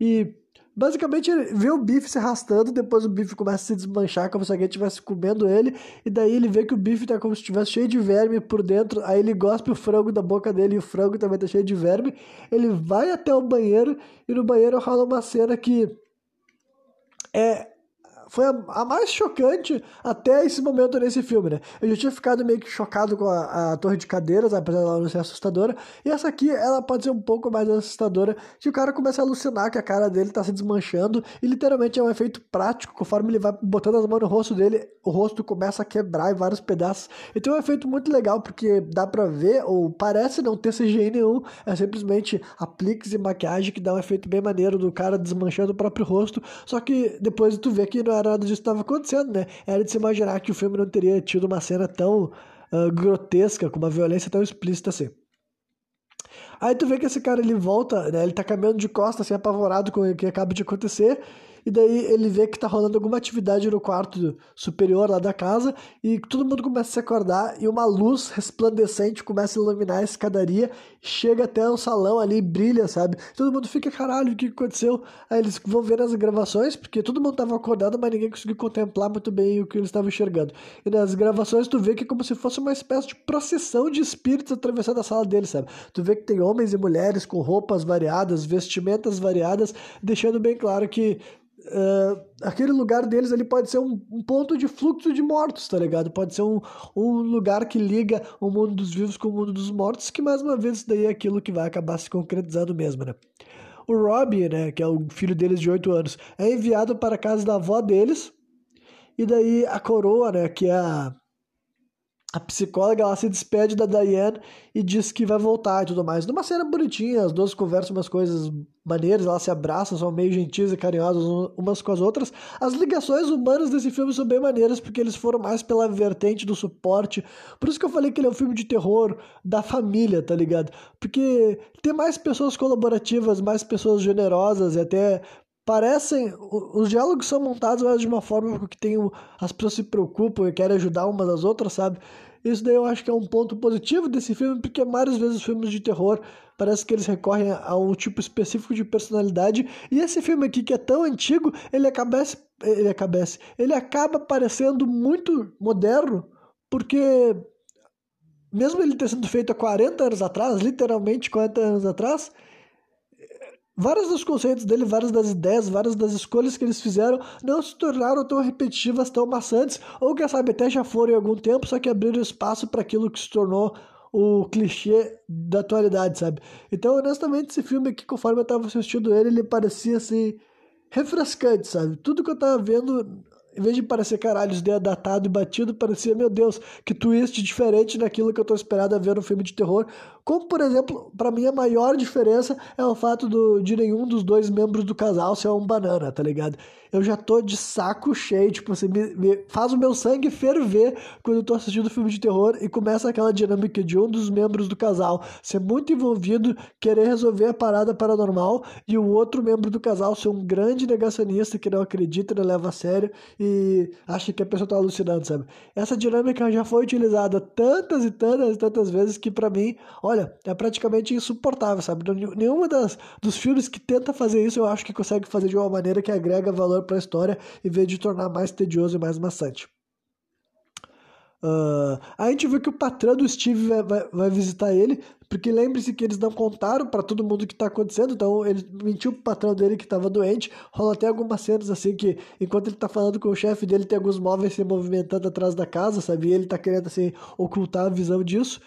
E Basicamente, ele vê o bife se arrastando, depois o bife começa a se desmanchar como se alguém estivesse comendo ele, e daí ele vê que o bife tá como se estivesse cheio de verme por dentro, aí ele gospe o frango da boca dele e o frango também tá cheio de verme. Ele vai até o banheiro e no banheiro rola uma cena que é foi a, a, mais chocante até esse momento nesse filme, né? Eu já tinha ficado meio que chocado com a, a torre de cadeiras, apesar dela não ser assustadora. E essa aqui, ela pode ser um pouco mais assustadora, que o cara começa a alucinar que a cara dele tá se desmanchando, e literalmente é um efeito prático, conforme ele vai botando as mãos no rosto dele, o rosto começa a quebrar em vários pedaços. Então é um efeito muito legal, porque dá pra ver, ou parece não ter CGI nenhum, é simplesmente apliques e maquiagem que dá um efeito bem maneiro do cara desmanchando o próprio rosto, só que depois tu vê que não nada disso estava acontecendo, né? Era de se imaginar que o filme não teria tido uma cena tão uh, grotesca, com uma violência tão explícita assim. Aí tu vê que esse cara ele volta, né? Ele tá caminhando de costas, assim, apavorado com o que acaba de acontecer e daí ele vê que tá rolando alguma atividade no quarto superior lá da casa, e todo mundo começa a se acordar, e uma luz resplandecente começa a iluminar a escadaria, chega até o salão ali, brilha, sabe? Todo mundo fica, caralho, o que aconteceu? Aí eles vão ver as gravações, porque todo mundo tava acordado, mas ninguém conseguiu contemplar muito bem o que eles estavam enxergando. E nas gravações tu vê que é como se fosse uma espécie de procissão de espíritos atravessando a sala deles, sabe? Tu vê que tem homens e mulheres com roupas variadas, vestimentas variadas, deixando bem claro que uh, aquele lugar deles ali pode ser um, um, ponto de fluxo de mortos, tá ligado? Pode ser um, um lugar que liga o mundo dos vivos com o mundo dos mortos, que mais uma vez isso daí é aquilo que vai acabar se concretizando mesmo, né? O Robbie, né, que é o filho deles de 8 anos, é enviado para a casa da avó deles, e daí a coroa, né, que é a a psicóloga ela se despede da Diane e diz que vai voltar e tudo mais. Numa cena bonitinha, as duas conversam umas coisas maneiras, elas se abraçam, são meio gentis e carinhosas umas com as outras. As ligações humanas desse filme são bem maneiras porque eles foram mais pela vertente do suporte. Por isso que eu falei que ele é um filme de terror da família, tá ligado? Porque tem mais pessoas colaborativas, mais pessoas generosas e até parecem. Os diálogos são montados mas de uma forma que tem, as pessoas se preocupam e querem ajudar umas às outras, sabe? Isso daí eu acho que é um ponto positivo desse filme, porque várias vezes filmes de terror parece que eles recorrem a um tipo específico de personalidade. E esse filme aqui, que é tão antigo, ele acaba, ele acaba, ele acaba parecendo muito moderno, porque mesmo ele ter sido feito há 40 anos atrás, literalmente 40 anos atrás, Vários dos conceitos dele, várias das ideias, várias das escolhas que eles fizeram não se tornaram tão repetitivas, tão maçantes, ou quem sabe até já foram em algum tempo, só que abriram espaço para aquilo que se tornou o clichê da atualidade, sabe? Então, honestamente, esse filme aqui, conforme eu estava assistindo ele, ele parecia assim refrescante, sabe? Tudo que eu estava vendo em vez de parecer caralho, os dedos datado e batido, parecia, meu Deus, que twist diferente daquilo que eu tô esperado a ver no filme de terror. Como, por exemplo, para mim a maior diferença é o fato do, de nenhum dos dois membros do casal ser um banana, tá ligado? Eu já tô de saco cheio, tipo assim, me, me faz o meu sangue ferver quando eu tô assistindo filme de terror e começa aquela dinâmica de um dos membros do casal ser muito envolvido, querer resolver a parada paranormal e o outro membro do casal ser um grande negacionista que não acredita, não leva a sério e acha que a pessoa está alucinando, sabe? Essa dinâmica já foi utilizada tantas e tantas e tantas vezes que para mim, olha, é praticamente insuportável, sabe? Nenhuma das dos filmes que tenta fazer isso eu acho que consegue fazer de uma maneira que agrega valor para a história em vez de tornar mais tedioso e mais maçante. Uh, a gente vê que o patrão do Steve vai, vai, vai visitar ele, porque lembre-se que eles não contaram para todo mundo o que está acontecendo, então ele mentiu pro patrão dele que estava doente. Rola até algumas cenas assim que, enquanto ele está falando com o chefe dele, tem alguns móveis se movimentando atrás da casa, sabe? E ele está querendo assim ocultar a visão disso.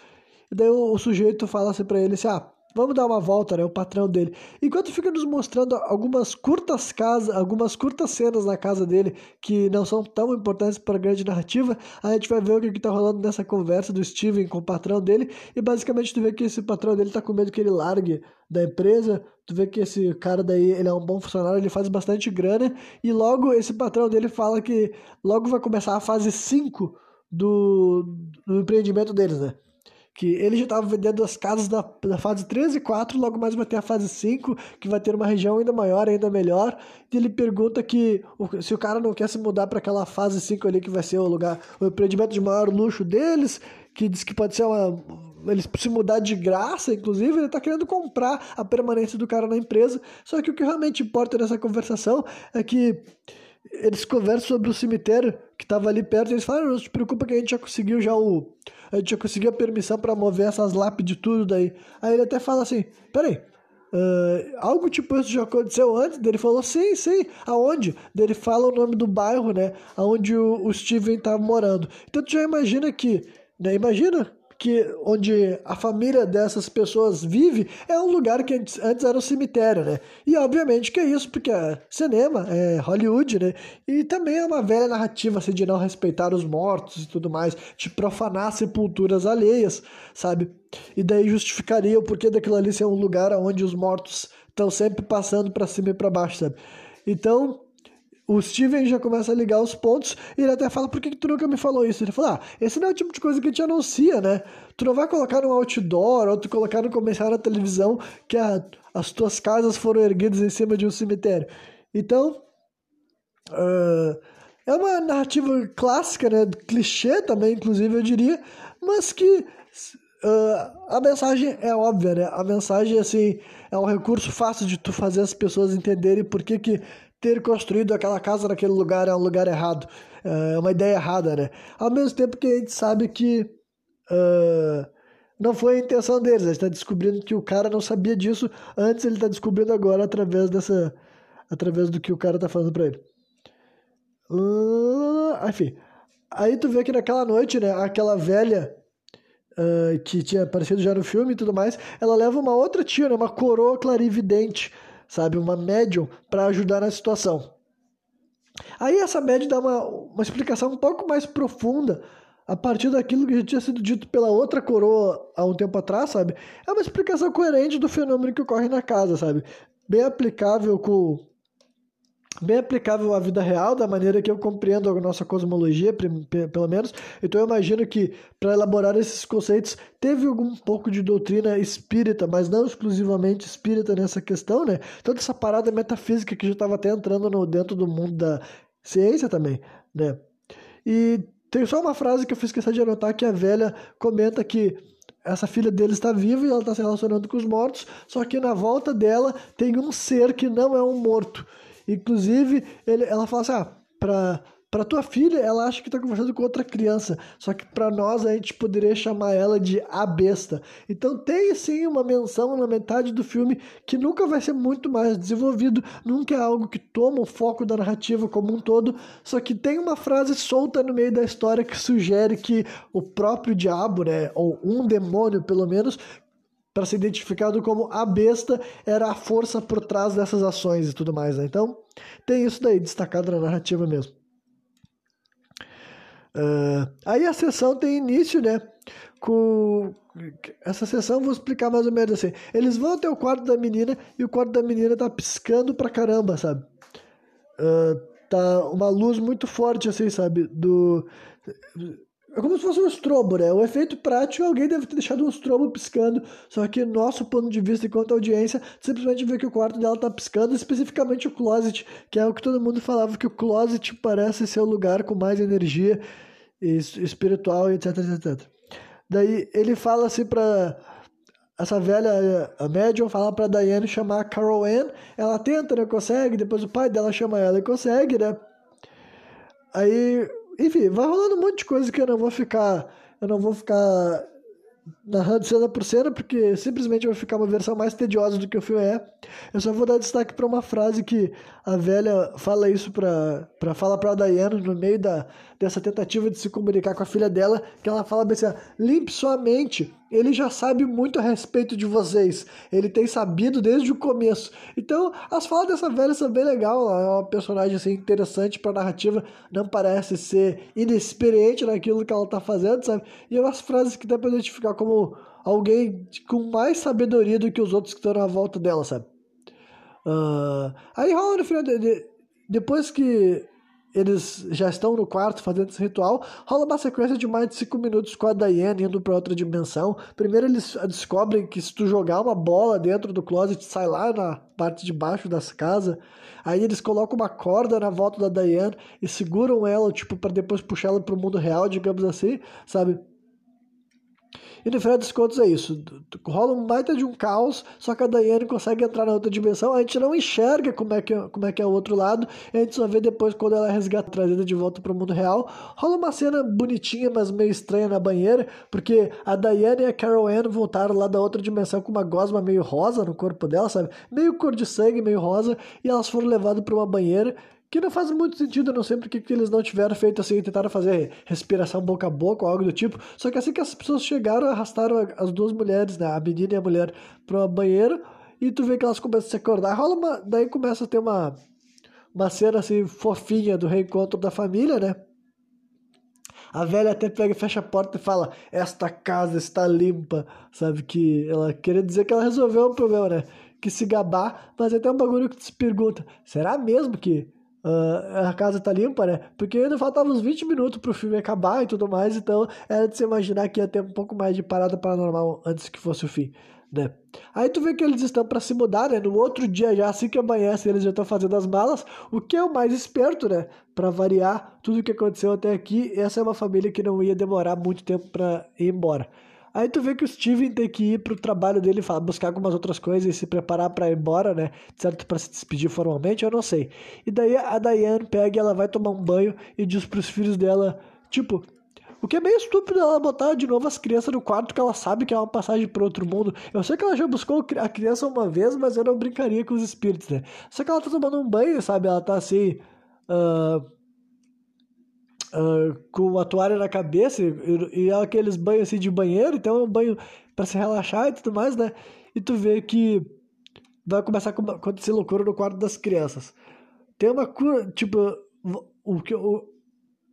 E daí o, sujeito fala assim para ele assim: ah Vamos dar uma volta, né? O patrão dele. Enquanto fica nos mostrando algumas curtas casas, algumas curtas cenas na casa dele que não são tão importantes para a grande narrativa, a gente vai ver o que está rolando nessa conversa do Steven com o patrão dele. E basicamente tu vê que esse patrão dele tá com medo que ele largue da empresa. Tu vê que esse cara daí, ele é um bom funcionário, ele faz bastante grana. E logo esse patrão dele fala que logo vai começar a fase 5 do, do empreendimento deles, né? Que ele já estava vendendo as casas da, da fase 3 e 4, logo mais vai ter a fase 5, que vai ter uma região ainda maior, ainda melhor. E ele pergunta que se o cara não quer se mudar para aquela fase 5 ali, que vai ser o lugar, o empreendimento de maior luxo deles, que diz que pode ser uma. Eles se mudar de graça, inclusive, ele está querendo comprar a permanência do cara na empresa. Só que o que realmente importa nessa conversação é que eles conversam sobre o cemitério que estava ali perto. Eles falam: ah, não se preocupa que a gente já conseguiu já o. A gente já conseguiu a permissão para mover essas lápides de tudo daí. Aí ele até fala assim: peraí. Uh, algo tipo isso já aconteceu antes? Ele falou, sim, sim, aonde? Ele fala o nome do bairro, né? Aonde o, o Steven estava morando. Então tu já imagina que, né? Imagina que onde a família dessas pessoas vive é um lugar que antes, antes era um cemitério, né? E obviamente que é isso, porque é cinema, é Hollywood, né? E também é uma velha narrativa assim, de não respeitar os mortos e tudo mais, de profanar sepulturas alheias, sabe? E daí justificaria o porquê daquilo ali ser um lugar onde os mortos estão sempre passando para cima e para baixo, sabe? Então, o Steven já começa a ligar os pontos e ele até fala: Por que, que tu nunca me falou isso? Ele fala: Ah, esse não é o tipo de coisa que te anuncia, né? Tu não vai colocar no outdoor ou tu colocar no comercial na televisão que a, as tuas casas foram erguidas em cima de um cemitério. Então, uh, é uma narrativa clássica, né? Clichê também, inclusive, eu diria, mas que. Uh, a mensagem é óbvia, né? A mensagem, assim, é um recurso fácil de tu fazer as pessoas entenderem por que, que ter construído aquela casa naquele lugar é um lugar errado, é uma ideia errada, né? Ao mesmo tempo que a gente sabe que uh, não foi a intenção deles, a gente está descobrindo que o cara não sabia disso antes, ele está descobrindo agora através dessa através do que o cara tá falando pra ele. Uh, enfim. Aí tu vê que naquela noite, né, aquela velha uh, que tinha aparecido já no filme e tudo mais, ela leva uma outra tia, né, uma coroa clarividente, sabe, uma médium, para ajudar na situação. Aí essa médium dá uma, uma explicação um pouco mais profunda a partir daquilo que já tinha sido dito pela outra coroa há um tempo atrás, sabe? É uma explicação coerente do fenômeno que ocorre na casa, sabe? Bem aplicável com bem aplicável à vida real, da maneira que eu compreendo a nossa cosmologia, pelo menos. Então eu imagino que para elaborar esses conceitos teve algum pouco de doutrina espírita, mas não exclusivamente espírita nessa questão, né? Toda essa parada metafísica que já estava até entrando no, dentro do mundo da ciência também, né? E tem só uma frase que eu fiz questão de anotar que a velha comenta que essa filha dele está viva e ela está se relacionando com os mortos, só que na volta dela tem um ser que não é um morto. Inclusive, ele, ela fala assim: ah, pra, pra tua filha, ela acha que tá conversando com outra criança. Só que para nós, a gente poderia chamar ela de a besta. Então, tem sim uma menção na metade do filme que nunca vai ser muito mais desenvolvido. Nunca é algo que toma o foco da narrativa como um todo. Só que tem uma frase solta no meio da história que sugere que o próprio diabo, né, ou um demônio pelo menos, para ser identificado como a besta era a força por trás dessas ações e tudo mais. Né? Então, tem isso daí destacado na narrativa mesmo. Uh, aí a sessão tem início, né? Com essa sessão vou explicar mais ou menos assim. Eles vão até o quarto da menina e o quarto da menina tá piscando pra caramba, sabe? Uh, tá uma luz muito forte assim, sabe? Do é como se fosse um estrobo, né? O efeito prático, alguém deve ter deixado um estrobo piscando, só que nosso ponto de vista enquanto audiência, simplesmente vê que o quarto dela tá piscando, especificamente o closet, que é o que todo mundo falava, que o closet parece ser o lugar com mais energia espiritual, etc, etc. Daí ele fala assim pra essa velha, a médium, fala pra Diane chamar a Carol Ann, ela tenta, né, consegue, depois o pai dela chama ela e consegue, né? Aí enfim, vai rolando um monte de coisa que eu não vou ficar. Eu não vou ficar narrando cena por cena, porque simplesmente vai ficar uma versão mais tediosa do que o filme é. Eu só vou dar destaque para uma frase que a velha fala isso para para falar para a Diana no meio da dessa tentativa de se comunicar com a filha dela, que ela fala bem assim: limpe sua mente. Ele já sabe muito a respeito de vocês. Ele tem sabido desde o começo. Então, as falas dessa velha são bem legal. Ela é uma personagem assim, interessante para narrativa. Não parece ser inexperiente naquilo que ela tá fazendo, sabe? E é umas frases que dá pra identificar como alguém com mais sabedoria do que os outros que estão na volta dela, sabe? Uh, aí rola no final de, de, depois que eles já estão no quarto fazendo esse ritual, rola uma sequência de mais de 5 minutos com a Diane indo para outra dimensão. Primeiro eles descobrem que se tu jogar uma bola dentro do closet, sai lá na parte de baixo das casas. Aí eles colocam uma corda na volta da Diane e seguram ela, tipo, para depois puxar ela pro mundo real, digamos assim, sabe? E no final dos contos é isso. Rola um baita de um caos, só que a Diane consegue entrar na outra dimensão. A gente não enxerga como é que, como é, que é o outro lado. a gente só vê depois quando ela é resgatada, trazida de volta para o mundo real. Rola uma cena bonitinha, mas meio estranha na banheira, porque a Diane e a Carol Ann voltaram lá da outra dimensão com uma gosma meio rosa no corpo dela, sabe? Meio cor de sangue, meio rosa. E elas foram levadas para uma banheira que não faz muito sentido, eu não sei porque que eles não tiveram feito assim, tentaram fazer respiração boca a boca ou algo do tipo. Só que assim que as pessoas chegaram, arrastaram as duas mulheres, né, a menina e a mulher, para banheiro, e tu vê que elas começam a se acordar. Rola uma, daí começa a ter uma, uma cena assim fofinha do reencontro da família, né? A velha até pega fecha a porta e fala: Esta casa está limpa. Sabe? Que ela queria dizer que ela resolveu o problema, né? Que se gabar, mas é até um bagulho que se pergunta: será mesmo que Uh, a casa tá limpa, né? Porque ainda faltavam uns 20 minutos pro filme acabar e tudo mais, então era de se imaginar que ia ter um pouco mais de parada paranormal antes que fosse o fim, né? Aí tu vê que eles estão para se mudar, né? No outro dia já, assim que amanhece, eles já estão fazendo as malas, o que é o mais esperto, né? Para variar tudo o que aconteceu até aqui, essa é uma família que não ia demorar muito tempo para ir embora. Aí tu vê que o Steven tem que ir pro trabalho dele, buscar algumas outras coisas e se preparar para ir embora, né? Certo? Para se despedir formalmente, eu não sei. E daí a Diane pega ela vai tomar um banho e diz pros filhos dela, tipo, O que é meio estúpido ela botar de novo as crianças no quarto que ela sabe que é uma passagem para outro mundo. Eu sei que ela já buscou a criança uma vez, mas eu não brincaria com os espíritos, né? Só que ela tá tomando um banho, sabe? Ela tá assim. Uh, uh, com a toalha na cabeça e, e aqueles banhos assim de banheiro, então é um banho para se relaxar e tudo mais, né? E tu vê que vai começar a acontecer loucura no quarto das crianças. Tem uma cura, tipo, o que o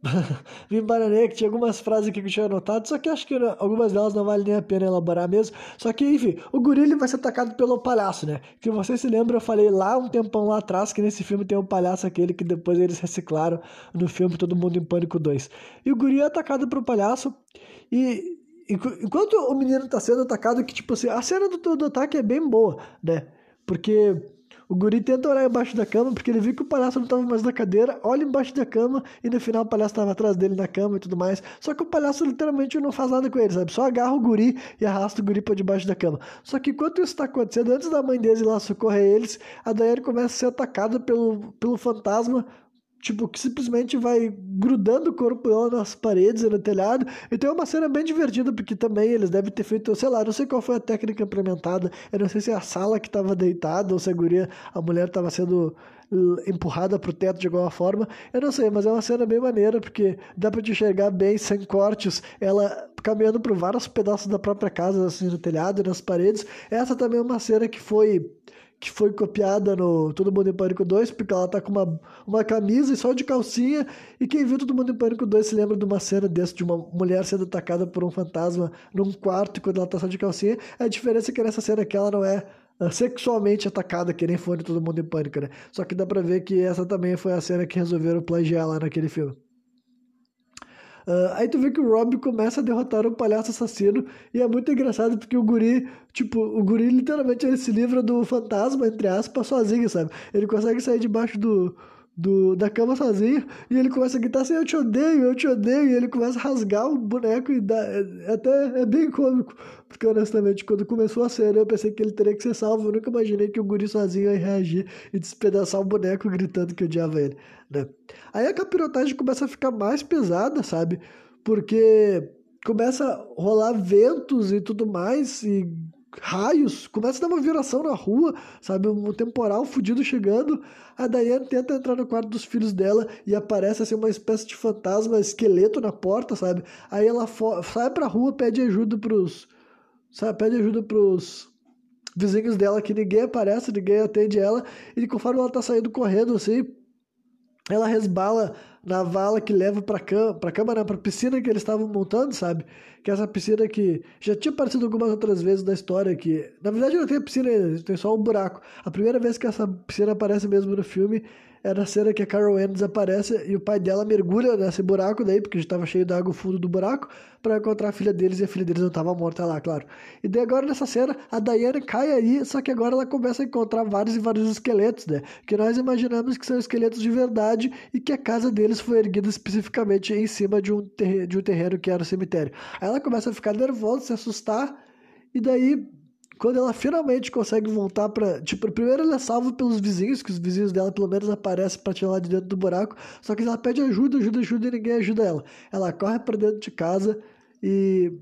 me embananei que tinha algumas frases aqui que eu tinha anotado, só que acho que algumas delas não vale nem a pena elaborar mesmo. Só que, enfim, o gorila vai ser atacado pelo palhaço, né? Que você se lembra, eu falei lá um tempão lá atrás que nesse filme tem um palhaço aquele que depois eles reciclaram no filme Todo Mundo em Pânico 2. E o gorila é atacado pelo palhaço e enquanto o menino tá sendo atacado, que tipo assim, a cena do, do ataque é bem boa, né? Porque o guri tenta olhar embaixo da cama porque ele viu que o palhaço não estava mais na cadeira, olha embaixo da cama e no final o palhaço estava atrás dele na cama e tudo mais. Só que o palhaço literalmente não faz nada com ele, sabe? Só agarra o guri e arrasta o guri para debaixo da cama. Só que enquanto isso está acontecendo, antes da mãe deles ir lá socorrer eles, a Daiane começa a ser atacada pelo, pelo fantasma tipo, que simplesmente vai grudando o corpo dela nas paredes e no telhado. Então é uma cena bem divertida, porque também eles devem ter feito, sei lá, não sei qual foi a técnica implementada. Eu não sei se é a sala que estava deitada ou se a guria, a mulher estava sendo empurrada pro teto de alguma forma. Eu não sei, mas é uma cena bem maneira, porque dá pra te enxergar bem, sem cortes, ela caminhando por vários pedaços da própria casa, assim, no telhado e nas paredes. Essa também é uma cena que foi que foi copiada no Todo Mundo em Pânico 2, porque ela tá com uma, uma camisa e só de calcinha, e quem viu Todo Mundo em Pânico 2 se lembra de uma cena dessa, de uma mulher sendo atacada por um fantasma num quarto quando ela tá só de calcinha. A diferença é que nessa cena que ela não é ah, sexualmente atacada, que nem foi Todo Mundo em Pânico, né? Só que dá pra ver que essa também foi a cena que resolveram plagiar lá naquele filme. Uh, aí tu vê que o Rob começa a derrotar o palhaço assassino e é muito engraçado porque o guri, tipo, o guri literalmente ele se livra do fantasma, entre aspas, sozinho, sabe? Ele consegue sair debaixo do, do, da cama sozinho e ele começa a gritar assim, eu te odeio, eu te odeio, e ele começa a rasgar o boneco e dá, é, até é bem cômico, porque honestamente quando começou a cena eu pensei que ele teria que ser salvo, eu nunca imaginei que o guri sozinho ia reagir e despedaçar o boneco gritando que odiava ele, né? Aí a capirotagem começa a ficar mais pesada, sabe? Porque começa a rolar ventos e tudo mais e raios, começa a dar uma viração na rua, sabe? Um temporal fudido chegando. A Diane tenta entrar no quarto dos filhos dela e aparece assim uma espécie de fantasma, esqueleto na porta, sabe? Aí ela sai pra rua, pede ajuda pros. Sabe? Pede ajuda pros vizinhos dela que ninguém aparece, ninguém atende ela. E conforme ela tá saindo correndo assim, ela resbala na vala que leva para cama, para cama, não, para piscina que eles estavam montando, sabe? Que é essa piscina que já tinha aparecido algumas outras vezes na história que, na verdade, não tem piscina ainda, tem só um buraco. A primeira vez que essa piscina aparece mesmo no filme é na cena que a Carol Ann desaparece e o pai dela mergulha nesse buraco daí, porque já estava cheio d'água o fundo do buraco, para encontrar a filha deles e a filha deles não estava morta lá, claro. E daí agora nessa cena, a Diana cai aí, só que agora ela começa a encontrar vários e vários esqueletos, né? Que nós imaginamos que são esqueletos de verdade e que a casa deles foi erguida especificamente em cima de um, terreno, de um terreno que era o cemitério. Aí ela começa a ficar nervosa, se assustar, e daí quando ela finalmente consegue voltar para Tipo, primeiro ela é salva pelos vizinhos, que os vizinhos dela pelo menos aparecem pra tirar ela de dentro do buraco. Só que ela pede ajuda, ajuda, ajuda e ninguém ajuda ela. Ela corre para dentro de casa e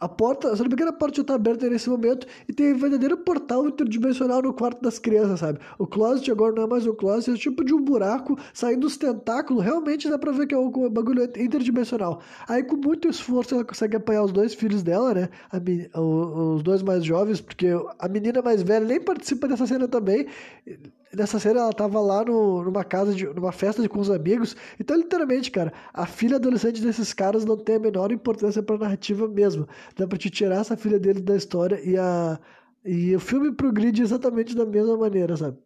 a porta, se não me engano, a porta já tá aberta nesse momento e tem um verdadeiro portal interdimensional no quarto das crianças, sabe? O closet agora não é mais um closet, é tipo de um buraco saindo dos tentáculos. Realmente dá pra ver que é um bagulho interdimensional. Aí, com muito esforço, ela consegue apanhar os dois filhos dela, né? A, os dois mais jovens, porque a menina mais velha nem participa dessa cena também nessa cena ela tava lá no, numa casa, de, numa festa de, com os amigos. Então, literalmente, cara, a filha adolescente desses caras não tem a menor importância pra narrativa mesmo. Dá pra te tirar essa filha dele da história e a. E o filme progride exatamente da mesma maneira, sabe?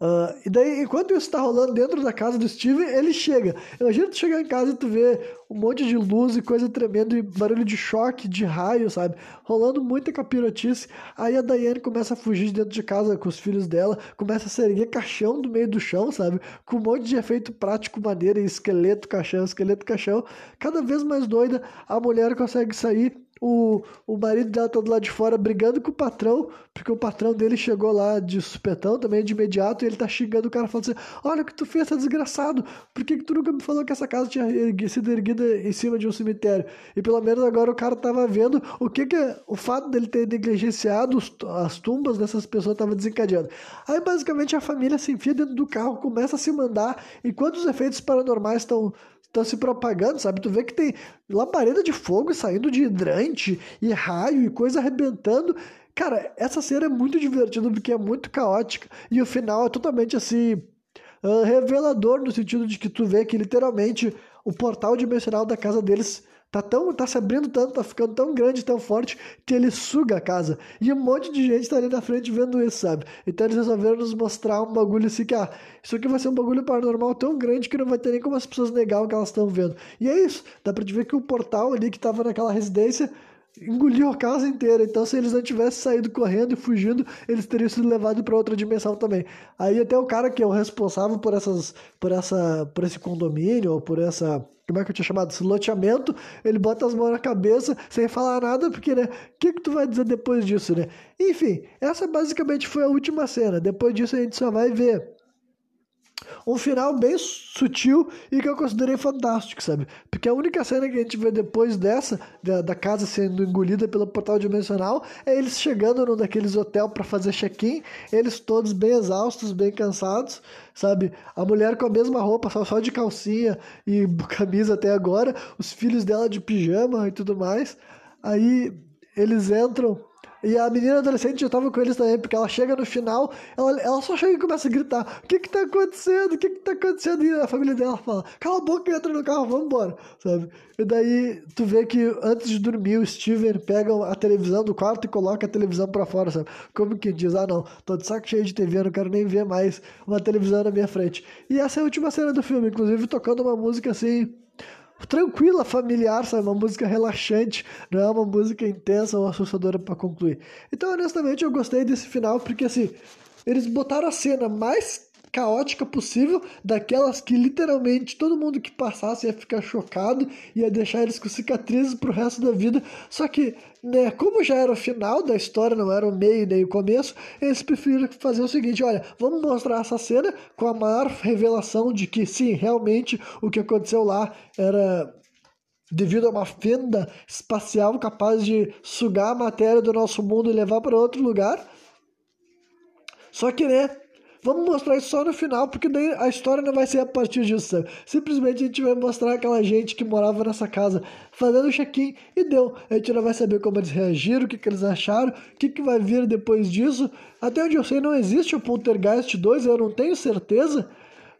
Uh, e daí, enquanto isso está rolando dentro da casa do Steven, ele chega. Imagina tu chegar em casa e tu ver um monte de luz e coisa tremenda, e barulho de choque, de raio, sabe? Rolando muita capirotice. Aí a Diane começa a fugir de dentro de casa com os filhos dela, começa a se erguer caixão do meio do chão, sabe? Com um monte de efeito prático maneiro, esqueleto, caixão, esqueleto, caixão. Cada vez mais doida, a mulher consegue sair o, o marido dela tá do lado de fora brigando com o patrão, porque o patrão dele chegou lá de supetão também, de imediato, e ele tá xingando o cara, falando assim, olha o que tu fez, tá desgraçado, por que, que tu nunca me falou que essa casa tinha sido erguida em cima de um cemitério? E pelo menos agora o cara tava vendo o que que o fato dele ter negligenciado as tumbas dessas pessoas tava desencadeando. Aí basicamente a família se enfia dentro do carro, começa a se mandar, enquanto os efeitos paranormais estão estão se propagando, sabe? Tu vê que tem labareda de fogo saindo de hidrante e raio e coisa arrebentando. Cara, essa cena é muito divertida porque é muito caótica e o final é totalmente assim uh, revelador no sentido de que tu vê que literalmente o portal dimensional da casa deles Tá, tão, tá se abrindo tanto, tá ficando tão grande, tão forte, que ele suga a casa. E um monte de gente tá ali na frente vendo isso, sabe? Então eles resolveram nos mostrar um bagulho assim que, ah, isso aqui vai ser um bagulho paranormal tão grande que não vai ter nem como as pessoas negar o que elas estão vendo. E é isso, dá pra te ver que o portal ali que tava naquela residência engoliu a casa inteira. Então, se eles não tivessem saído correndo e fugindo, eles teriam sido levados para outra dimensão também. Aí até o cara que é o responsável por essas, por essa, por esse condomínio ou por essa como é que eu tinha chamado? Esse loteamento, ele bota as mãos na cabeça sem falar nada, porque, né? O que, que tu vai dizer depois disso, né? Enfim, essa basicamente foi a última cena. Depois disso a gente só vai ver um final bem sutil e que eu considerei fantástico, sabe? Porque a única cena que a gente vê depois dessa, da, da casa sendo engolida pelo portal dimensional, é eles chegando num daqueles hotel para fazer check-in, eles todos bem exaustos, bem cansados, sabe? A mulher com a mesma roupa, só, só de calcinha e camisa até agora, os filhos dela de pijama e tudo mais. Aí eles entram e a menina adolescente já tava com eles também, porque ela chega no final, ela, ela só chega e começa a gritar: O que que tá acontecendo? O que que tá acontecendo? E a família dela fala: Cala a boca entra no carro, vamos embora, sabe? E daí tu vê que antes de dormir, o Steven pega a televisão do quarto e coloca a televisão pra fora, sabe? Como que diz: Ah, não, tô de saco cheio de TV, não quero nem ver mais uma televisão na minha frente. E essa é a última cena do filme, inclusive tocando uma música assim tranquila, familiar, sabe? Uma música relaxante, não é uma música intensa ou assustadora para concluir. Então, honestamente, eu gostei desse final porque assim, eles botaram a cena mais caótica possível, daquelas que literalmente todo mundo que passasse ia ficar chocado, ia deixar eles com cicatrizes pro resto da vida. Só que, né, como já era o final da história, não era o meio nem o começo, eles preferiram fazer o seguinte: olha, vamos mostrar essa cena com a maior revelação de que sim, realmente o que aconteceu lá era devido a uma fenda espacial capaz de sugar a matéria do nosso mundo e levar para outro lugar. Só que, né, Vamos mostrar isso só no final, porque daí a história não vai ser a partir disso, sabe? Simplesmente a gente vai mostrar aquela gente que morava nessa casa fazendo check-in e deu. A gente não vai saber como eles reagiram, o que, que eles acharam, o que, que vai vir depois disso. Até onde eu sei, não existe o Poltergeist 2, eu não tenho certeza,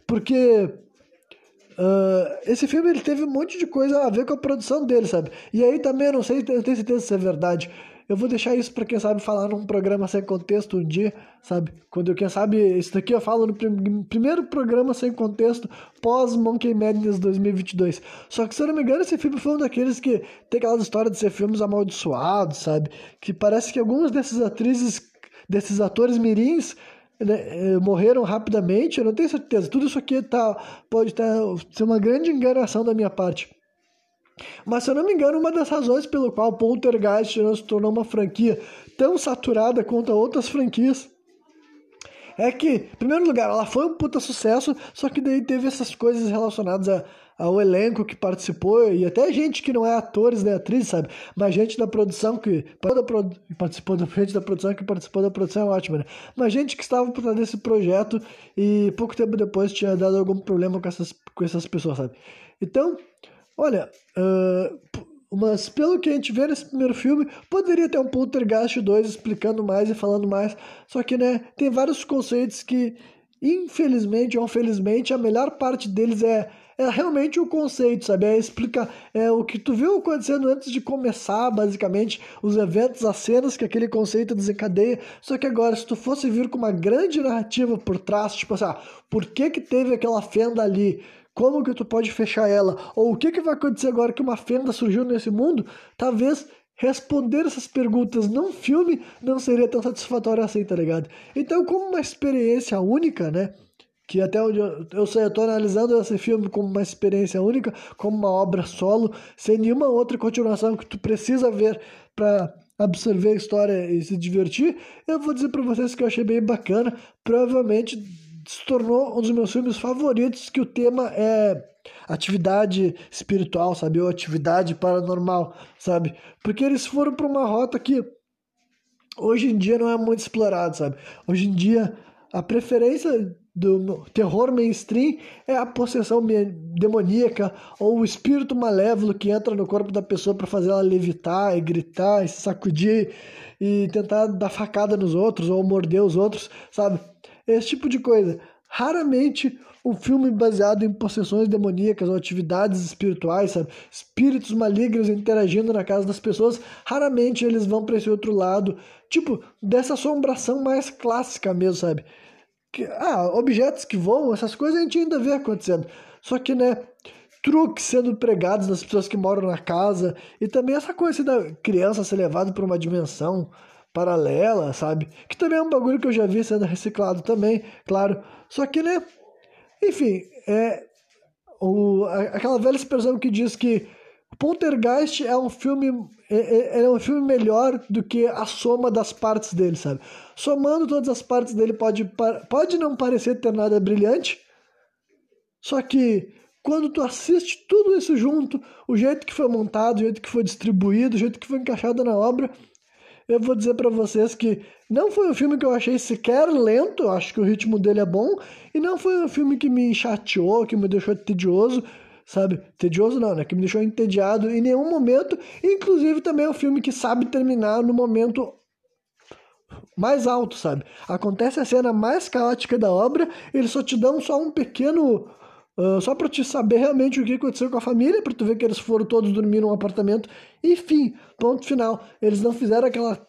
porque Uh, esse filme ele teve um monte de coisa a ver com a produção dele, sabe? E aí também eu não sei, eu tenho certeza se é verdade. Eu vou deixar isso para quem sabe falar num programa sem contexto um dia, sabe? Quando quem sabe isso daqui eu falo no prim primeiro programa sem contexto pós Monkey Madness 2022. Só que se eu não me engano esse filme foi um daqueles que tem aquela história de ser filmes amaldiçoados, sabe? Que parece que algumas dessas atrizes, desses atores mirins né, eh, morreram rapidamente, eu não tenho certeza. Tudo isso aqui tá, pode tá, ser uma grande enganação da minha parte. Mas se eu não me engano, uma das razões pelo qual Poltergeist não se tornou uma franquia tão saturada quanto outras franquias é que, em primeiro lugar, ela foi um puta sucesso, só que daí teve essas coisas relacionadas a, ao elenco que participou, e até gente que não é atores nem atrizes, sabe? Mas gente da produção que participou da gente da produção que participou da produção é ótima, né? Mas gente que estava por trás desse projeto e pouco tempo depois tinha dado algum problema com essas, com essas pessoas, sabe? Então, Olha, uh, mas pelo que a gente vê nesse primeiro filme, poderia ter um Poltergeist 2 explicando mais e falando mais. Só que, né, tem vários conceitos que, infelizmente ou felizmente, a melhor parte deles é, é realmente o conceito, sabe? É explicar é, o que tu viu acontecendo antes de começar, basicamente, os eventos, as cenas que aquele conceito desencadeia. Só que agora, se tu fosse vir com uma grande narrativa por trás, tipo assim, ah, por que que teve aquela fenda ali? Como que tu pode fechar ela? Ou o que, que vai acontecer agora que uma fenda surgiu nesse mundo? Talvez responder essas perguntas num filme não seria tão satisfatório assim, tá ligado? Então, como uma experiência única, né? Que até onde eu, eu sei, eu estou analisando esse filme como uma experiência única, como uma obra solo, sem nenhuma outra continuação que tu precisa ver para absorver a história e se divertir, eu vou dizer para vocês que eu achei bem bacana. Provavelmente se tornou um dos meus filmes favoritos, que o tema é atividade espiritual, sabe? Ou atividade paranormal, sabe? Porque eles foram para uma rota que hoje em dia não é muito explorado, sabe? Hoje em dia a preferência do terror mainstream é a possessão demoníaca ou o espírito malévolo que entra no corpo da pessoa para fazer ela levitar e gritar e sacudir e tentar dar facada nos outros ou morder os outros, sabe? Esse tipo de coisa. Raramente um filme baseado em possessões demoníacas ou atividades espirituais, sabe? Espíritos malignos interagindo na casa das pessoas, raramente eles vão para esse outro lado, tipo, dessa assombração mais clássica mesmo, sabe? Que, ah, objetos que voam, essas coisas a gente ainda vê acontecendo. Só que, né, truques sendo pregados nas pessoas que moram na casa, e também essa coisa assim, da criança ser levada para uma dimensão paralela, sabe? Que também é um bagulho que eu já vi sendo reciclado também, claro. Só que, né, enfim, é o, aquela velha expressão que diz que Poltergeist é um filme é, é, é, um filme melhor do que a soma das partes dele, sabe? Somando todas as partes dele pode, pode não parecer ter nada brilhante, só que quando tu assiste tudo isso junto, o jeito que foi montado, o jeito que foi distribuído, o jeito que foi encaixado na obra, eu vou dizer para vocês que não foi um filme que eu achei sequer lento, acho que o ritmo dele é bom, e não foi um filme que me chateou, que me deixou tedioso, sabe? Tedioso não, né? Que me deixou entediado em nenhum momento. Inclusive também é um filme que sabe terminar no momento mais alto, sabe? Acontece a cena mais caótica da obra, eles só te dão só um pequeno uh, só para te saber realmente o que aconteceu com a família, para tu ver que eles foram todos dormir num apartamento. Enfim, ponto final. Eles não fizeram aquela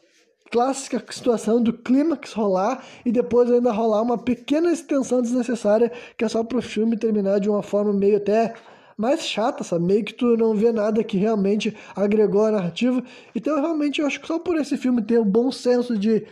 clássica situação do clímax rolar e depois ainda rolar uma pequena extensão desnecessária que é só para o filme terminar de uma forma meio até mais chata, sabe? Meio que tu não vê nada que realmente agregou a narrativa. Então, realmente, eu acho que só por esse filme ter o um bom senso de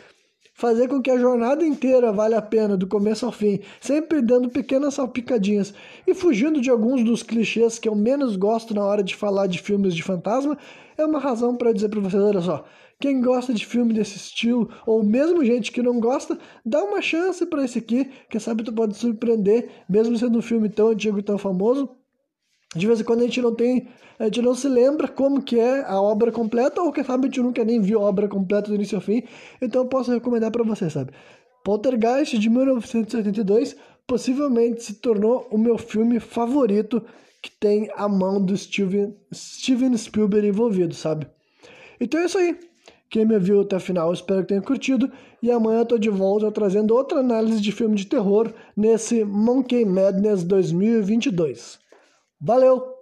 fazer com que a jornada inteira vale a pena, do começo ao fim, sempre dando pequenas salpicadinhas e fugindo de alguns dos clichês que eu menos gosto na hora de falar de filmes de fantasma, é uma razão para dizer para vocês, olha só, quem gosta de filme desse estilo, ou mesmo gente que não gosta, dá uma chance para esse aqui, que sabe tu pode surpreender, mesmo sendo um filme tão antigo e tão famoso. De vez em quando a gente não tem, a gente não se lembra como que é a obra completa, ou quem sabe a gente nunca nem viu a obra completa do início ao fim, então eu posso recomendar para você, sabe? Poltergeist de 1972 possivelmente se tornou o meu filme favorito que tem a mão do Steven, Steven Spielberg envolvido, sabe? Então é isso aí. Quem me viu até o final, espero que tenha curtido. E amanhã eu tô de volta trazendo outra análise de filme de terror nesse Monkey Madness 2022. Valeu!